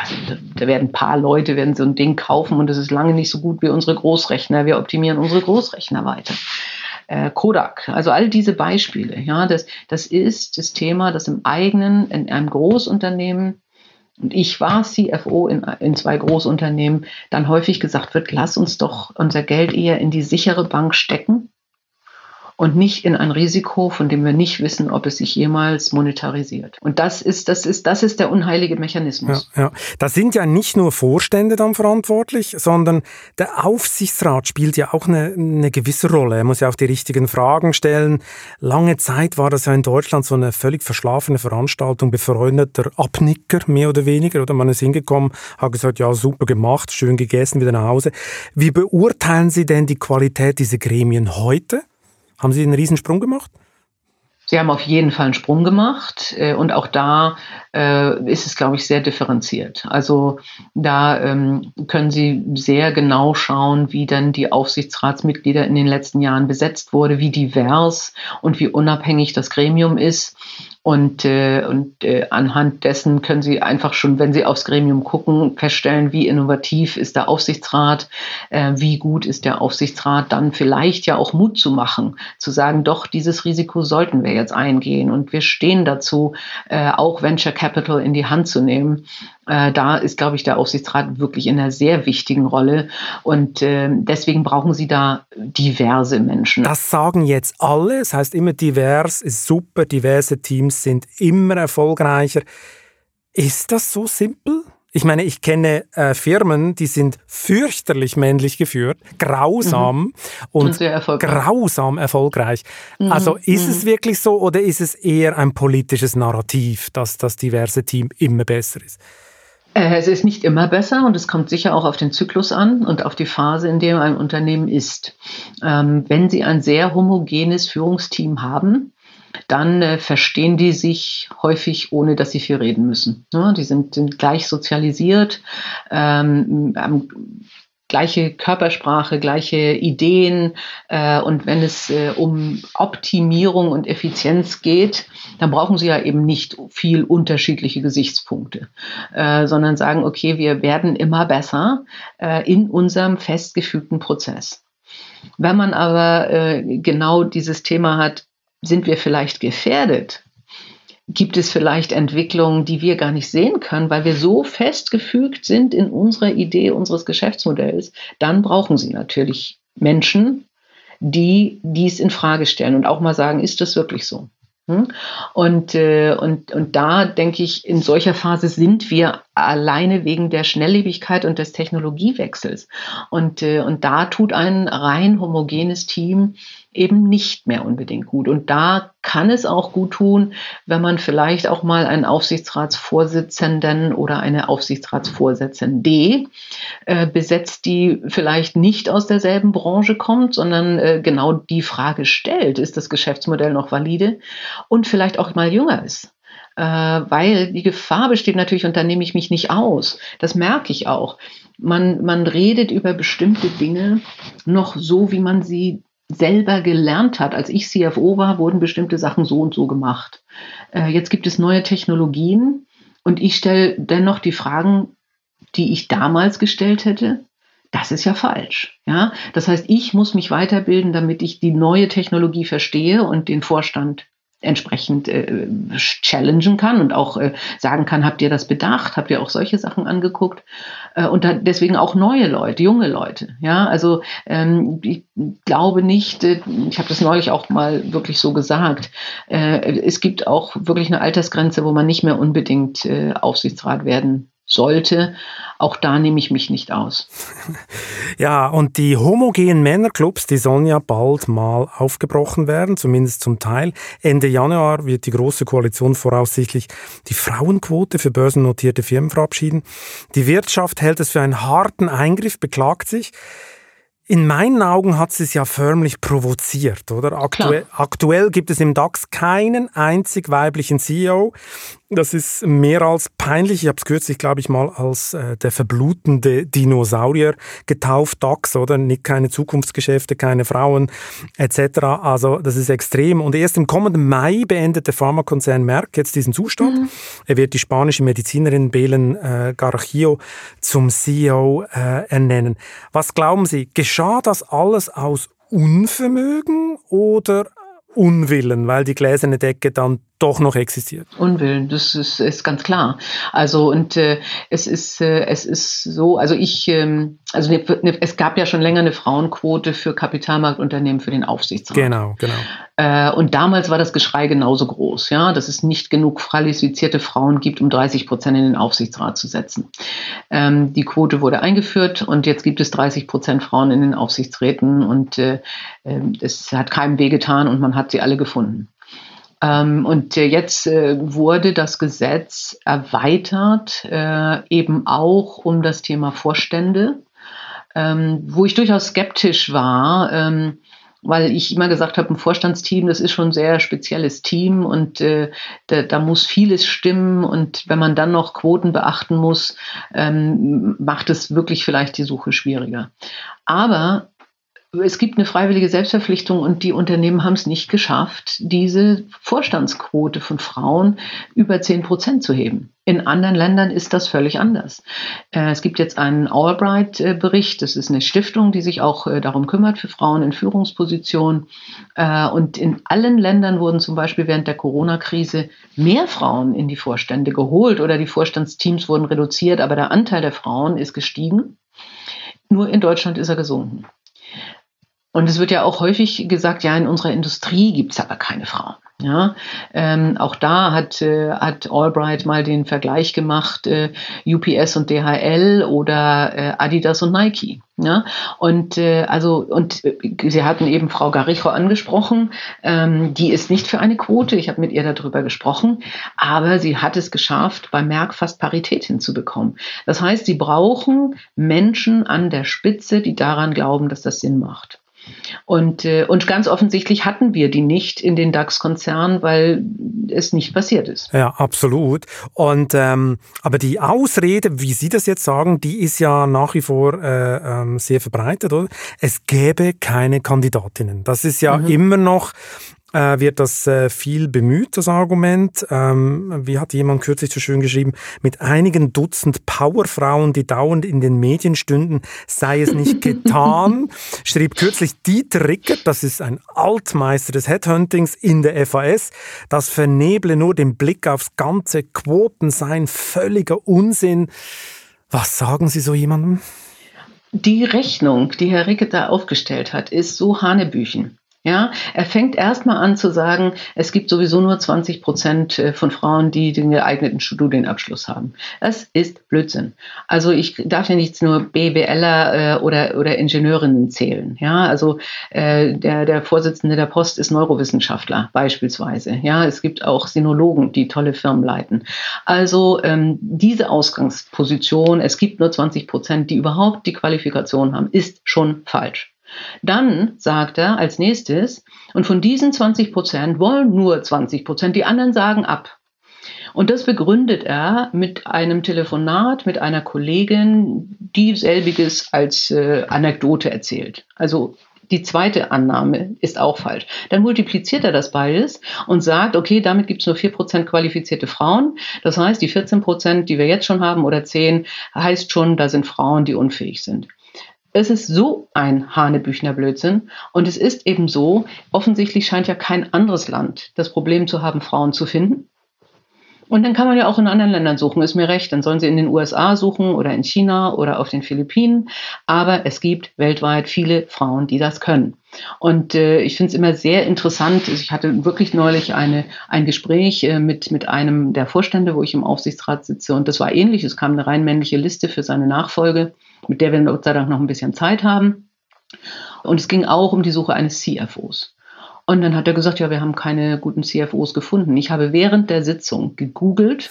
da werden ein paar Leute werden so ein Ding kaufen und es ist lange nicht so gut wie unsere Großrechner. Wir optimieren unsere Großrechner weiter. Äh, Kodak, also all diese Beispiele, ja, das, das ist das Thema, das im eigenen, in einem Großunternehmen und ich war CFO in, in zwei Großunternehmen, dann häufig gesagt wird, lass uns doch unser Geld eher in die sichere Bank stecken und nicht in ein Risiko, von dem wir nicht wissen, ob es sich jemals monetarisiert. Und das ist, das ist, das ist der unheilige Mechanismus. Ja, ja. Da sind ja nicht nur Vorstände dann verantwortlich, sondern der Aufsichtsrat spielt ja auch eine, eine gewisse Rolle. Er muss ja auch die richtigen Fragen stellen. Lange Zeit war das ja in Deutschland so eine völlig verschlafene Veranstaltung, befreundeter Abnicker, mehr oder weniger. Oder man ist hingekommen, hat gesagt, ja, super gemacht, schön gegessen, wieder nach Hause. Wie beurteilen Sie denn die Qualität dieser Gremien heute? Haben Sie einen Riesensprung gemacht? Sie haben auf jeden Fall einen Sprung gemacht äh, und auch da äh, ist es, glaube ich, sehr differenziert. Also da ähm, können Sie sehr genau schauen, wie dann die Aufsichtsratsmitglieder in den letzten Jahren besetzt wurde, wie divers und wie unabhängig das Gremium ist. Und, äh, und äh, anhand dessen können Sie einfach schon, wenn Sie aufs Gremium gucken, feststellen, wie innovativ ist der Aufsichtsrat, äh, wie gut ist der Aufsichtsrat, dann vielleicht ja auch Mut zu machen, zu sagen, doch, dieses Risiko sollten wir jetzt eingehen und wir stehen dazu, äh, auch Venture Capital in die Hand zu nehmen. Äh, da ist, glaube ich, der Aufsichtsrat wirklich in einer sehr wichtigen Rolle und äh, deswegen brauchen Sie da diverse Menschen. Das sagen jetzt alle, es heißt immer divers ist super, diverse Teams sind immer erfolgreicher. Ist das so simpel? Ich meine, ich kenne äh, Firmen, die sind fürchterlich männlich geführt, grausam mhm. und, und grausam erfolgreich. Mhm. Also ist mhm. es wirklich so oder ist es eher ein politisches Narrativ, dass das diverse Team immer besser ist? Äh, es ist nicht immer besser und es kommt sicher auch auf den Zyklus an und auf die Phase, in der ein Unternehmen ist. Ähm, wenn Sie ein sehr homogenes Führungsteam haben, dann äh, verstehen die sich häufig, ohne dass sie viel reden müssen. Ja, die sind, gleich sozialisiert, ähm, gleiche Körpersprache, gleiche Ideen. Äh, und wenn es äh, um Optimierung und Effizienz geht, dann brauchen sie ja eben nicht viel unterschiedliche Gesichtspunkte, äh, sondern sagen, okay, wir werden immer besser äh, in unserem festgefügten Prozess. Wenn man aber äh, genau dieses Thema hat, sind wir vielleicht gefährdet? Gibt es vielleicht Entwicklungen, die wir gar nicht sehen können, weil wir so festgefügt sind in unserer Idee unseres Geschäftsmodells? Dann brauchen Sie natürlich Menschen, die dies in Frage stellen und auch mal sagen, ist das wirklich so? Hm? Und, äh, und, und da denke ich, in solcher Phase sind wir alleine wegen der Schnelllebigkeit und des Technologiewechsels. Und, äh, und da tut ein rein homogenes Team eben nicht mehr unbedingt gut. Und da kann es auch gut tun, wenn man vielleicht auch mal einen Aufsichtsratsvorsitzenden oder eine Aufsichtsratsvorsitzende äh, besetzt, die vielleicht nicht aus derselben Branche kommt, sondern äh, genau die Frage stellt, ist das Geschäftsmodell noch valide und vielleicht auch mal jünger ist weil die Gefahr besteht natürlich, und da nehme ich mich nicht aus. Das merke ich auch. Man, man redet über bestimmte Dinge noch so, wie man sie selber gelernt hat. Als ich CFO war, wurden bestimmte Sachen so und so gemacht. Äh, jetzt gibt es neue Technologien und ich stelle dennoch die Fragen, die ich damals gestellt hätte. Das ist ja falsch. Ja? Das heißt, ich muss mich weiterbilden, damit ich die neue Technologie verstehe und den Vorstand entsprechend äh, challengen kann und auch äh, sagen kann, habt ihr das bedacht, habt ihr auch solche Sachen angeguckt äh, und da deswegen auch neue Leute, junge Leute. Ja, also ähm, ich glaube nicht, äh, ich habe das neulich auch mal wirklich so gesagt, äh, es gibt auch wirklich eine Altersgrenze, wo man nicht mehr unbedingt äh, Aufsichtsrat werden sollte. Auch da nehme ich mich nicht aus. (laughs) Ja, und die homogenen Männerclubs, die sollen ja bald mal aufgebrochen werden, zumindest zum Teil. Ende Januar wird die Große Koalition voraussichtlich die Frauenquote für börsennotierte Firmen verabschieden. Die Wirtschaft hält es für einen harten Eingriff, beklagt sich. In meinen Augen hat sie es ja förmlich provoziert, oder? Aktuell, aktuell, gibt es im DAX keinen einzig weiblichen CEO. Das ist mehr als peinlich. Ich habe es kürzlich, glaube ich, mal als äh, der verblutende Dinosaurier getauft, DAX, oder? Nicht keine Zukunftsgeschäfte, keine Frauen etc. Also das ist extrem. Und erst im kommenden Mai beendet der Pharmakonzern Merck jetzt diesen Zustand. Mhm. Er wird die spanische Medizinerin Belen äh, Garcillo zum CEO äh, ernennen. Was glauben Sie, geschah das alles aus Unvermögen oder Unwillen, weil die gläserne Decke dann doch noch existiert. Unwillen, das ist, ist ganz klar. Also und äh, es ist äh, es ist so, also ich ähm, also ne, ne, es gab ja schon länger eine Frauenquote für Kapitalmarktunternehmen für den Aufsichtsrat. Genau, genau. Äh, und damals war das Geschrei genauso groß, ja, dass es nicht genug qualifizierte Frauen gibt, um 30 Prozent in den Aufsichtsrat zu setzen. Ähm, die Quote wurde eingeführt und jetzt gibt es 30 Prozent Frauen in den Aufsichtsräten und äh, äh, es hat keinem wehgetan und man hat sie alle gefunden. Ähm, und äh, jetzt äh, wurde das Gesetz erweitert, äh, eben auch um das Thema Vorstände, ähm, wo ich durchaus skeptisch war. Ähm, weil ich immer gesagt habe, ein Vorstandsteam, das ist schon ein sehr spezielles Team und da, da, muss vieles stimmen und wenn man dann noch Quoten beachten muss, macht es wirklich vielleicht die Suche schwieriger. Aber es gibt eine freiwillige Selbstverpflichtung und die Unternehmen haben es nicht geschafft, diese Vorstandsquote von Frauen über 10 Prozent zu heben. In anderen Ländern ist das völlig anders. Äh, es gibt jetzt einen Albright-Bericht. Das ist eine Stiftung, die sich auch äh, darum kümmert für Frauen in Führungspositionen. Äh, und in allen Ländern wurden zum Beispiel während der Corona-Krise mehr Frauen in die Vorstände geholt oder die Vorstandsteams wurden reduziert, aber der Anteil der Frauen ist gestiegen. Nur in Deutschland ist er gesunken. Und es wird ja auch häufig gesagt, ja, in unserer Industrie gibt es aber keine Frauen. Ja, ähm, auch da hat, äh, hat Albright mal den Vergleich gemacht, äh, UPS und DHL oder äh, Adidas und Nike. Ja, und äh, also und äh, Sie hatten eben Frau Garicho angesprochen, ähm, die ist nicht für eine Quote. Ich habe mit ihr darüber gesprochen, aber sie hat es geschafft, bei Merck fast Parität hinzubekommen. Das heißt, sie brauchen Menschen an der Spitze, die daran glauben, dass das Sinn macht. Und, äh, und ganz offensichtlich hatten wir die nicht in den DAX-Konzernen, weil es nicht passiert ist. Ja, absolut. Und ähm, aber die Ausrede, wie Sie das jetzt sagen, die ist ja nach wie vor äh, ähm, sehr verbreitet, oder? Es gäbe keine Kandidatinnen. Das ist ja mhm. immer noch äh, wird das äh, viel bemüht, das Argument. Ähm, wie hat jemand kürzlich so schön geschrieben, mit einigen Dutzend Powerfrauen, die dauernd in den Medien stünden, sei es nicht (laughs) getan, schrieb kürzlich Dieter Rickert, das ist ein Altmeister des Headhuntings in der FAS, das verneble nur den Blick aufs ganze Quoten seien völliger Unsinn. Was sagen Sie so jemandem? Die Rechnung, die Herr Rickert da aufgestellt hat, ist so Hanebüchen. Ja, er fängt erstmal an zu sagen, es gibt sowieso nur 20 Prozent äh, von Frauen, die den geeigneten Studienabschluss haben. Das ist Blödsinn. Also ich darf ja nicht nur BWLer äh, oder, oder Ingenieurinnen zählen. Ja, also äh, der, der Vorsitzende der Post ist Neurowissenschaftler beispielsweise. Ja, es gibt auch Sinologen, die tolle Firmen leiten. Also ähm, diese Ausgangsposition, es gibt nur 20 Prozent, die überhaupt die Qualifikation haben, ist schon falsch. Dann sagt er als nächstes, und von diesen 20 Prozent wollen nur 20 Prozent, die anderen sagen ab. Und das begründet er mit einem Telefonat mit einer Kollegin, die selbiges als äh, Anekdote erzählt. Also die zweite Annahme ist auch falsch. Dann multipliziert er das beides und sagt, okay, damit gibt es nur 4% qualifizierte Frauen. Das heißt, die 14%, die wir jetzt schon haben oder 10, heißt schon, da sind Frauen, die unfähig sind. Es ist so ein Hanebüchner Blödsinn. Und es ist eben so, offensichtlich scheint ja kein anderes Land das Problem zu haben, Frauen zu finden. Und dann kann man ja auch in anderen Ländern suchen, ist mir recht. Dann sollen sie in den USA suchen oder in China oder auf den Philippinen. Aber es gibt weltweit viele Frauen, die das können. Und äh, ich finde es immer sehr interessant. Ich hatte wirklich neulich eine, ein Gespräch äh, mit, mit einem der Vorstände, wo ich im Aufsichtsrat sitze. Und das war ähnlich. Es kam eine rein männliche Liste für seine Nachfolge, mit der wir Gott sei Dank noch ein bisschen Zeit haben. Und es ging auch um die Suche eines CFOs. Und dann hat er gesagt, ja, wir haben keine guten CFOs gefunden. Ich habe während der Sitzung gegoogelt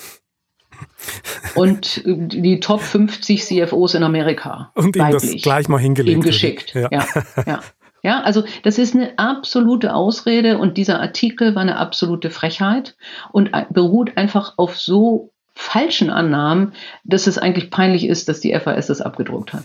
(laughs) und die Top 50 CFOs in Amerika. Und ihm das gleich mal hingelegt. Ihm geschickt. Ja. ja, ja. Ja, also das ist eine absolute Ausrede und dieser Artikel war eine absolute Frechheit und beruht einfach auf so falschen Annahmen, dass es eigentlich peinlich ist, dass die FAS das abgedruckt hat.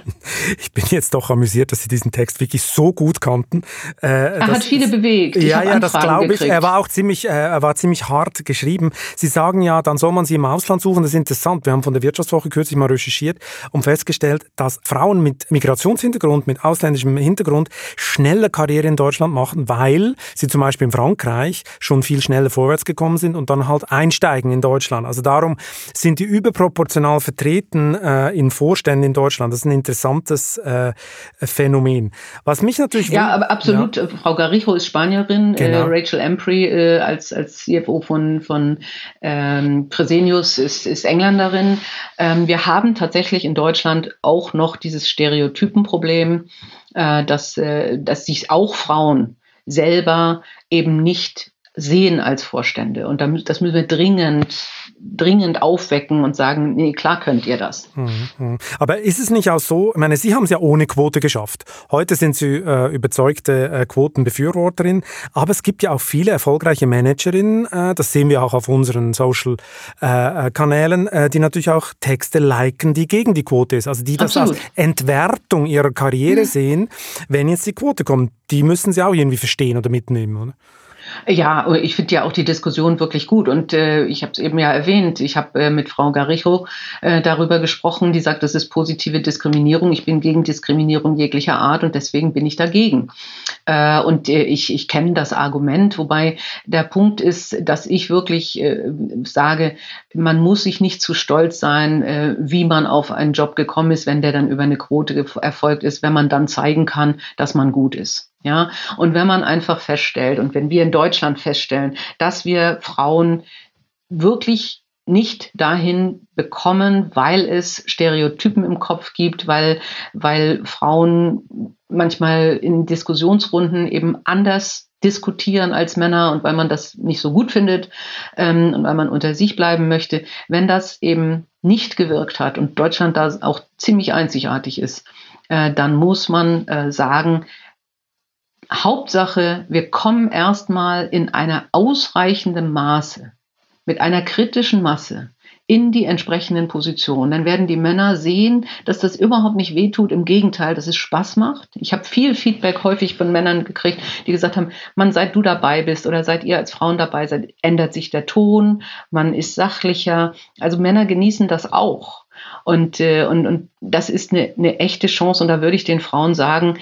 Ich bin jetzt doch amüsiert, dass Sie diesen Text wirklich so gut kannten. Äh, er hat viele bewegt. Ich ja, ja, das glaube ich. Er war auch ziemlich, äh, er war ziemlich hart geschrieben. Sie sagen ja, dann soll man sie im Ausland suchen. Das ist interessant. Wir haben von der Wirtschaftswoche kürzlich mal recherchiert und festgestellt, dass Frauen mit Migrationshintergrund, mit ausländischem Hintergrund schneller Karriere in Deutschland machen, weil sie zum Beispiel in Frankreich schon viel schneller vorwärts gekommen sind und dann halt einsteigen in Deutschland. Also darum sind die überproportional vertreten äh, in Vorständen in Deutschland. Das ist ein interessantes äh, Phänomen. Was mich natürlich... Ja, aber absolut. Ja. Frau Garijo ist Spanierin, äh, genau. äh, Rachel Ampry äh, als, als CFO von, von ähm, Fresenius ist, ist Engländerin. Ähm, wir haben tatsächlich in Deutschland auch noch dieses Stereotypenproblem, äh, dass, dass sich auch Frauen selber eben nicht sehen als Vorstände. Und das müssen wir dringend, dringend aufwecken und sagen, nee, klar könnt ihr das. Mhm. Aber ist es nicht auch so, ich meine, Sie haben es ja ohne Quote geschafft. Heute sind Sie äh, überzeugte äh, Quotenbefürworterin, aber es gibt ja auch viele erfolgreiche Managerinnen, äh, das sehen wir auch auf unseren Social-Kanälen, äh, äh, die natürlich auch Texte liken, die gegen die Quote ist. Also die das Absolut. als Entwertung ihrer Karriere mhm. sehen, wenn jetzt die Quote kommt. Die müssen Sie auch irgendwie verstehen oder mitnehmen, oder? Ja, ich finde ja auch die Diskussion wirklich gut. Und äh, ich habe es eben ja erwähnt, ich habe äh, mit Frau Garijo äh, darüber gesprochen, die sagt, das ist positive Diskriminierung. Ich bin gegen Diskriminierung jeglicher Art und deswegen bin ich dagegen. Äh, und äh, ich, ich kenne das Argument, wobei der Punkt ist, dass ich wirklich äh, sage, man muss sich nicht zu stolz sein, äh, wie man auf einen Job gekommen ist, wenn der dann über eine Quote erfolgt ist, wenn man dann zeigen kann, dass man gut ist. Ja, und wenn man einfach feststellt und wenn wir in Deutschland feststellen, dass wir Frauen wirklich nicht dahin bekommen, weil es Stereotypen im Kopf gibt, weil, weil Frauen manchmal in Diskussionsrunden eben anders diskutieren als Männer und weil man das nicht so gut findet ähm, und weil man unter sich bleiben möchte, wenn das eben nicht gewirkt hat und Deutschland da auch ziemlich einzigartig ist, äh, dann muss man äh, sagen, Hauptsache, wir kommen erstmal in einer ausreichenden Maße, mit einer kritischen Masse in die entsprechenden Positionen. Dann werden die Männer sehen, dass das überhaupt nicht wehtut. Im Gegenteil, dass es Spaß macht. Ich habe viel Feedback häufig von Männern gekriegt, die gesagt haben, man, seit du dabei bist oder seit ihr als Frauen dabei seid, ändert sich der Ton, man ist sachlicher. Also Männer genießen das auch. Und, äh, und, und das ist eine, eine echte Chance. Und da würde ich den Frauen sagen,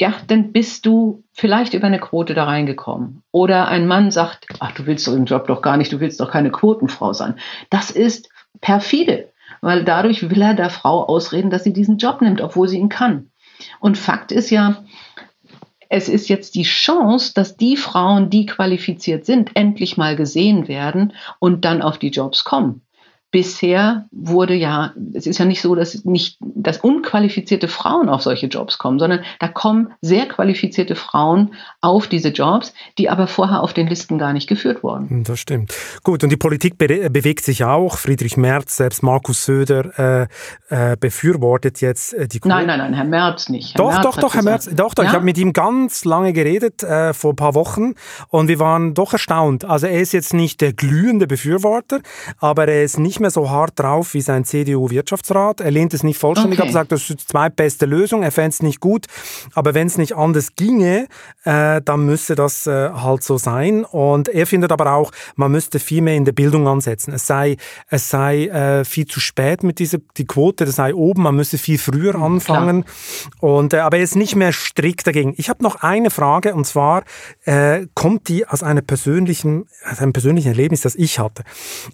ja, dann bist du vielleicht über eine Quote da reingekommen. Oder ein Mann sagt, ach, du willst doch den Job doch gar nicht, du willst doch keine Quotenfrau sein. Das ist perfide, weil dadurch will er der Frau ausreden, dass sie diesen Job nimmt, obwohl sie ihn kann. Und Fakt ist ja, es ist jetzt die Chance, dass die Frauen, die qualifiziert sind, endlich mal gesehen werden und dann auf die Jobs kommen bisher wurde ja, es ist ja nicht so, dass nicht, dass unqualifizierte Frauen auf solche Jobs kommen, sondern da kommen sehr qualifizierte Frauen auf diese Jobs, die aber vorher auf den Listen gar nicht geführt wurden. Hm, das stimmt. Gut, und die Politik be bewegt sich auch. Friedrich Merz, selbst Markus Söder äh, äh, befürwortet jetzt äh, die Quote. Nein, nein, nein, Herr Merz nicht. Herr doch, Merz doch, doch, Herr Merz, doch, doch. Ja? Ich habe mit ihm ganz lange geredet äh, vor ein paar Wochen und wir waren doch erstaunt. Also er ist jetzt nicht der glühende Befürworter, aber er ist nicht nicht mehr so hart drauf wie sein CDU-Wirtschaftsrat. Er lehnt es nicht vollständig okay. ab, sagt, das ist die zweitbeste Lösung, er fände es nicht gut. Aber wenn es nicht anders ginge, äh, dann müsse das äh, halt so sein. Und er findet aber auch, man müsste viel mehr in der Bildung ansetzen. Es sei, es sei äh, viel zu spät mit dieser, die Quote, das sei oben, man müsse viel früher mhm, anfangen. Und, äh, aber er ist nicht mehr strikt dagegen. Ich habe noch eine Frage und zwar äh, kommt die aus einer persönlichen, aus einem persönlichen Erlebnis, das ich hatte.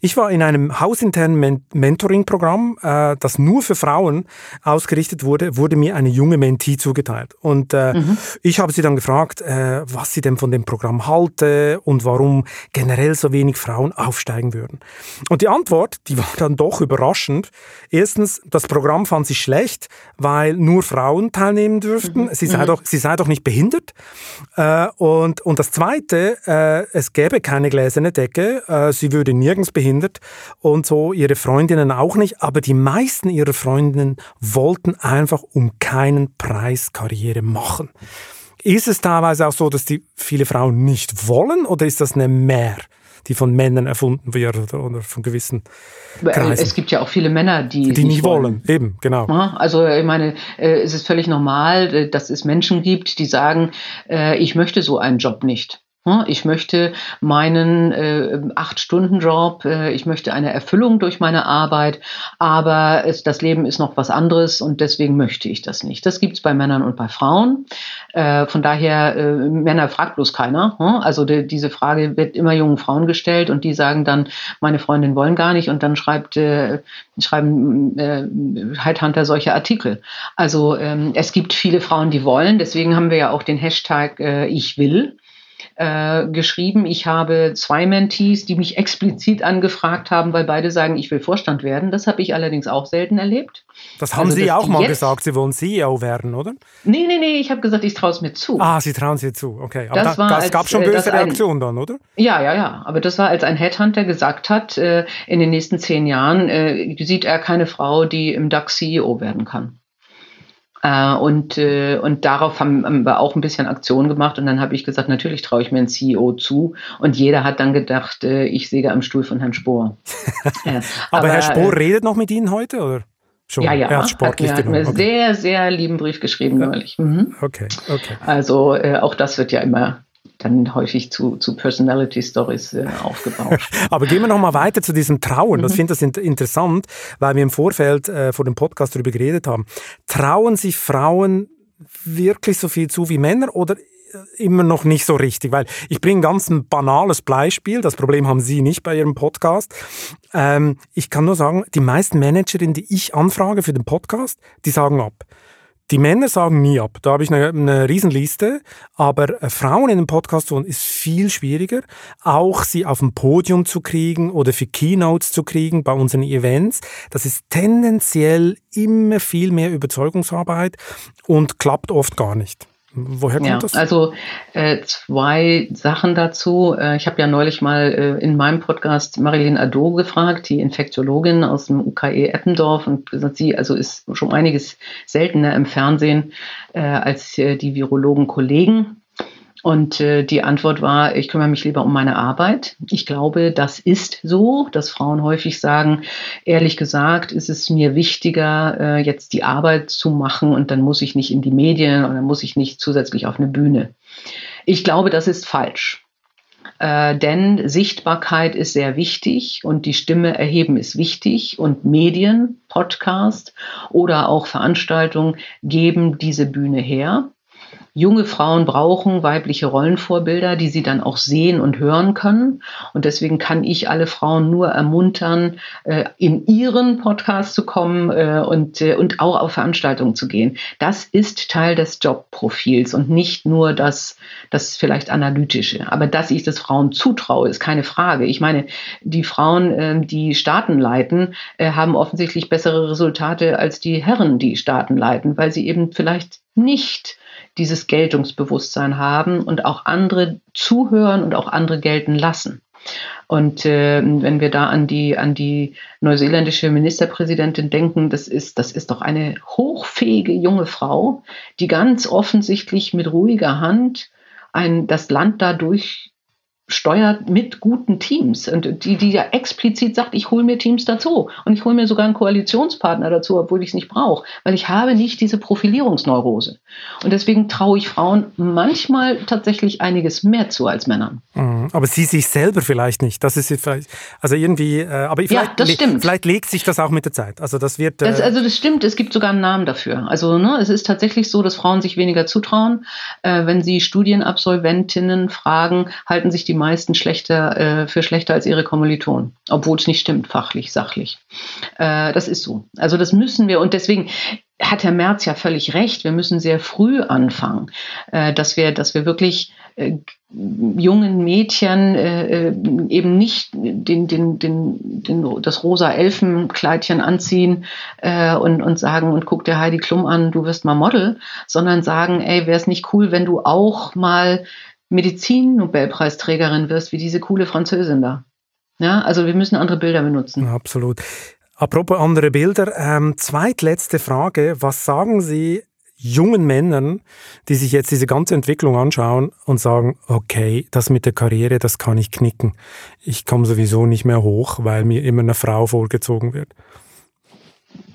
Ich war in einem hausinternen Men Mentoring-Programm, äh, das nur für Frauen ausgerichtet wurde, wurde mir eine junge Mentee zugeteilt. Und äh, mhm. ich habe sie dann gefragt, äh, was sie denn von dem Programm halte und warum generell so wenig Frauen aufsteigen würden. Und die Antwort, die war dann doch überraschend. Erstens, das Programm fand sie schlecht, weil nur Frauen teilnehmen dürften. Mhm. Sie, sei mhm. doch, sie sei doch nicht behindert. Äh, und, und das Zweite, äh, es gäbe keine gläserne Decke. Äh, sie würde nirgends behindert und so ihre Freundinnen auch nicht. Aber die meisten ihrer Freundinnen wollten einfach um keinen Preis Karriere machen. Ist es teilweise auch so, dass die viele Frauen nicht wollen oder ist das eine Mehr? die von Männern erfunden wird oder, oder von gewissen Kreisen. Es gibt ja auch viele Männer, die, die nicht wollen. wollen. Eben, genau. Also ich meine, äh, es ist völlig normal, äh, dass es Menschen gibt, die sagen, äh, ich möchte so einen Job nicht. Hm, ich möchte meinen äh, Acht-Stunden-Job, äh, ich möchte eine Erfüllung durch meine Arbeit, aber es, das Leben ist noch was anderes und deswegen möchte ich das nicht. Das gibt es bei Männern und bei Frauen. Äh, von daher, äh, Männer fragt bloß keiner. Hm? Also de, diese Frage wird immer jungen Frauen gestellt und die sagen dann, meine Freundin wollen gar nicht und dann schreibt, äh, schreiben äh, Headhunter solche Artikel. Also ähm, es gibt viele Frauen, die wollen, deswegen haben wir ja auch den Hashtag äh, Ich will äh, geschrieben. Ich habe zwei Mentees, die mich explizit angefragt haben, weil beide sagen, ich will Vorstand werden. Das habe ich allerdings auch selten erlebt. Das haben also, Sie auch mal gesagt, Sie wollen CEO werden, oder? Nee, nee, nee, ich habe gesagt, ich traue es mir zu. Ah, Sie trauen es mir zu, okay. Aber das, da, das als, gab schon äh, böse Reaktionen dann, oder? Ja, ja, ja. Aber das war, als ein Headhunter gesagt hat, äh, in den nächsten zehn Jahren äh, sieht er keine Frau, die im DAX CEO werden kann. Äh, und, äh, und darauf haben, wir auch ein bisschen Aktion gemacht. Und dann habe ich gesagt, natürlich traue ich mir einen CEO zu. Und jeder hat dann gedacht, äh, ich säge am Stuhl von Herrn Spohr. (laughs) aber, aber, Herr Spohr äh, redet noch mit Ihnen heute, oder? Schon. Ja, ja. Er hat sportlich hat mir, hat mir okay. sehr, sehr lieben Brief geschrieben neulich. Mhm. Okay, okay. Also äh, auch das wird ja immer dann häufig zu, zu Personality Stories äh, (laughs) aufgebaut. Aber gehen wir noch mal weiter zu diesem Trauen. Das mhm. finde ich interessant, weil wir im Vorfeld äh, vor dem Podcast darüber geredet haben. Trauen sich Frauen wirklich so viel zu wie Männer oder äh, immer noch nicht so richtig, weil ich bringe ganz ein banales Beispiel. Das Problem haben Sie nicht bei Ihrem Podcast. Ähm, ich kann nur sagen, die meisten Managerinnen, die ich anfrage für den Podcast, die sagen ab. Die Männer sagen nie ab. Da habe ich eine, eine Riesenliste. Aber Frauen in den Podcast holen ist viel schwieriger. Auch sie auf dem Podium zu kriegen oder für Keynotes zu kriegen bei unseren Events. Das ist tendenziell immer viel mehr Überzeugungsarbeit und klappt oft gar nicht. Woher kommt ja, das? Also äh, zwei Sachen dazu. Äh, ich habe ja neulich mal äh, in meinem Podcast Marilyn Ado gefragt, die Infektiologin aus dem UKE Eppendorf, und gesagt, sie also ist schon einiges seltener im Fernsehen äh, als äh, die Virologen Kollegen. Und äh, die Antwort war, ich kümmere mich lieber um meine Arbeit. Ich glaube, das ist so, dass Frauen häufig sagen, ehrlich gesagt, ist es mir wichtiger, äh, jetzt die Arbeit zu machen und dann muss ich nicht in die Medien und dann muss ich nicht zusätzlich auf eine Bühne. Ich glaube, das ist falsch. Äh, denn Sichtbarkeit ist sehr wichtig und die Stimme erheben ist wichtig und Medien, Podcast oder auch Veranstaltungen geben diese Bühne her. Junge Frauen brauchen weibliche Rollenvorbilder, die sie dann auch sehen und hören können. Und deswegen kann ich alle Frauen nur ermuntern, äh, in ihren Podcast zu kommen äh, und, äh, und auch auf Veranstaltungen zu gehen. Das ist Teil des Jobprofils und nicht nur das, das vielleicht analytische. Aber dass ich das Frauen zutraue, ist keine Frage. Ich meine, die Frauen, die Staaten leiten, haben offensichtlich bessere Resultate als die Herren, die Staaten leiten, weil sie eben vielleicht nicht dieses Geltungsbewusstsein haben und auch andere zuhören und auch andere gelten lassen. Und äh, wenn wir da an die, an die neuseeländische Ministerpräsidentin denken, das ist, das ist doch eine hochfähige junge Frau, die ganz offensichtlich mit ruhiger Hand ein, das Land dadurch steuert mit guten Teams und die, die ja explizit sagt, ich hole mir Teams dazu und ich hole mir sogar einen Koalitionspartner dazu, obwohl ich es nicht brauche, weil ich habe nicht diese Profilierungsneurose. Und deswegen traue ich Frauen manchmal tatsächlich einiges mehr zu als Männern. Mhm. Aber sie sich selber vielleicht nicht. Das ist vielleicht, also irgendwie, äh, aber vielleicht, ja, das stimmt. vielleicht legt sich das auch mit der Zeit. Also das wird. Äh das, also das stimmt. Es gibt sogar einen Namen dafür. Also ne, es ist tatsächlich so, dass Frauen sich weniger zutrauen. Äh, wenn sie Studienabsolventinnen fragen, halten sich die meisten schlechter äh, für schlechter als ihre Kommilitonen, obwohl es nicht stimmt, fachlich, sachlich. Äh, das ist so. Also das müssen wir und deswegen hat Herr Merz ja völlig recht. Wir müssen sehr früh anfangen, äh, dass wir, dass wir wirklich äh, jungen Mädchen äh, äh, eben nicht den, den, den, den, das rosa Elfenkleidchen anziehen und, und sagen, und guck dir Heidi Klum an, du wirst mal Model, sondern sagen, ey, wäre es nicht cool, wenn du auch mal Medizin-Nobelpreisträgerin wirst, wie diese coole Französin da. Ja, also wir müssen andere Bilder benutzen. Absolut. Apropos andere Bilder, ähm, zweitletzte Frage. Was sagen Sie jungen Männern, die sich jetzt diese ganze Entwicklung anschauen und sagen, okay, das mit der Karriere, das kann ich knicken. Ich komme sowieso nicht mehr hoch, weil mir immer eine Frau vorgezogen wird.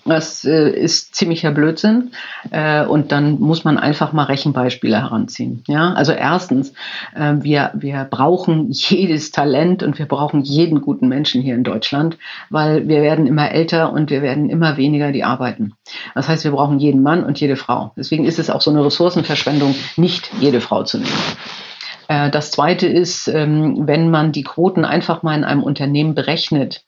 Das äh, ist ziemlicher Blödsinn. Äh, und dann muss man einfach mal Rechenbeispiele heranziehen. Ja, also erstens, äh, wir, wir brauchen jedes Talent und wir brauchen jeden guten Menschen hier in Deutschland, weil wir werden immer älter und wir werden immer weniger, die arbeiten. Das heißt, wir brauchen jeden Mann und jede Frau. Deswegen ist es auch so eine Ressourcenverschwendung, nicht jede Frau zu nehmen. Äh, das zweite ist, ähm, wenn man die Quoten einfach mal in einem Unternehmen berechnet,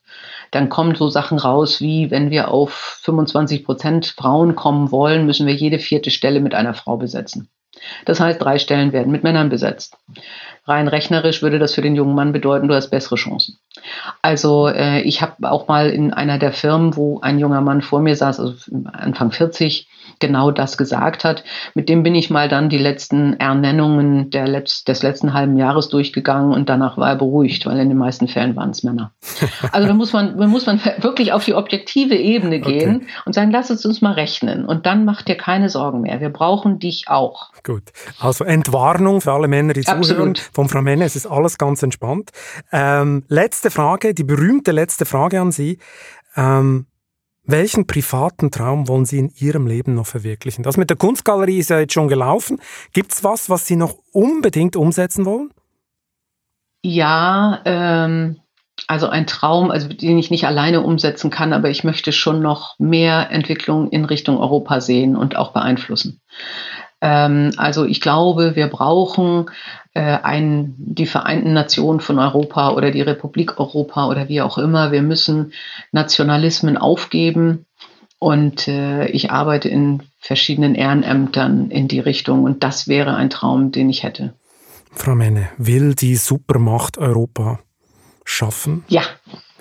dann kommen so Sachen raus wie, wenn wir auf 25 Prozent Frauen kommen wollen, müssen wir jede vierte Stelle mit einer Frau besetzen. Das heißt, drei Stellen werden mit Männern besetzt. Rein rechnerisch würde das für den jungen Mann bedeuten, du hast bessere Chancen. Also äh, ich habe auch mal in einer der Firmen, wo ein junger Mann vor mir saß, also Anfang 40, genau das gesagt hat. Mit dem bin ich mal dann die letzten Ernennungen der Letz-, des letzten halben Jahres durchgegangen und danach war er beruhigt, weil in den meisten Fällen waren es Männer. (laughs) Also da muss man, da muss man wirklich auf die objektive Ebene gehen okay. und sagen, lass es uns mal rechnen und dann macht dir keine Sorgen mehr. Wir brauchen dich auch. Gut. Also Entwarnung für alle Männer, die zuhören. Von Frau Menne, es ist alles ganz entspannt. Ähm, letzte Frage, die berühmte letzte Frage an Sie. Ähm, welchen privaten Traum wollen Sie in Ihrem Leben noch verwirklichen? Das mit der Kunstgalerie ist ja jetzt schon gelaufen. Gibt es was, was Sie noch unbedingt umsetzen wollen? Ja, ähm, also ein Traum, also den ich nicht alleine umsetzen kann, aber ich möchte schon noch mehr Entwicklung in Richtung Europa sehen und auch beeinflussen. Ähm, also ich glaube, wir brauchen äh, ein, die Vereinten Nationen von Europa oder die Republik Europa oder wie auch immer. Wir müssen Nationalismen aufgeben. Und äh, ich arbeite in verschiedenen Ehrenämtern in die Richtung. Und das wäre ein Traum, den ich hätte. Frau Menne, will die Supermacht Europa schaffen? Ja,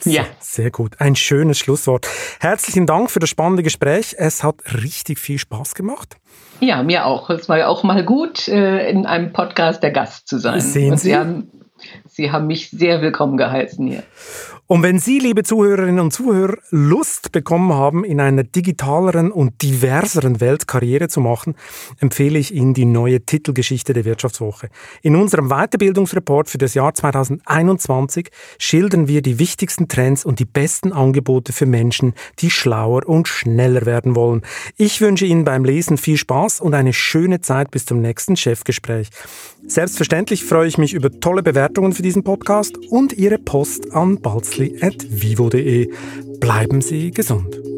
ja. Sehr gut. Ein schönes Schlusswort. Herzlichen Dank für das spannende Gespräch. Es hat richtig viel Spaß gemacht. Ja, mir auch. Es war ja auch mal gut, äh, in einem Podcast der Gast zu sein. Sehen Sie? Sie haben, Sie haben mich sehr willkommen geheißen hier. Und wenn Sie, liebe Zuhörerinnen und Zuhörer, Lust bekommen haben, in einer digitaleren und diverseren Welt Karriere zu machen, empfehle ich Ihnen die neue Titelgeschichte der Wirtschaftswoche. In unserem Weiterbildungsreport für das Jahr 2021 schildern wir die wichtigsten Trends und die besten Angebote für Menschen, die schlauer und schneller werden wollen. Ich wünsche Ihnen beim Lesen viel Spaß und eine schöne Zeit bis zum nächsten Chefgespräch. Selbstverständlich freue ich mich über tolle Bewertungen für diesen Podcast und Ihre Post an balzli.vivo.de. Bleiben Sie gesund.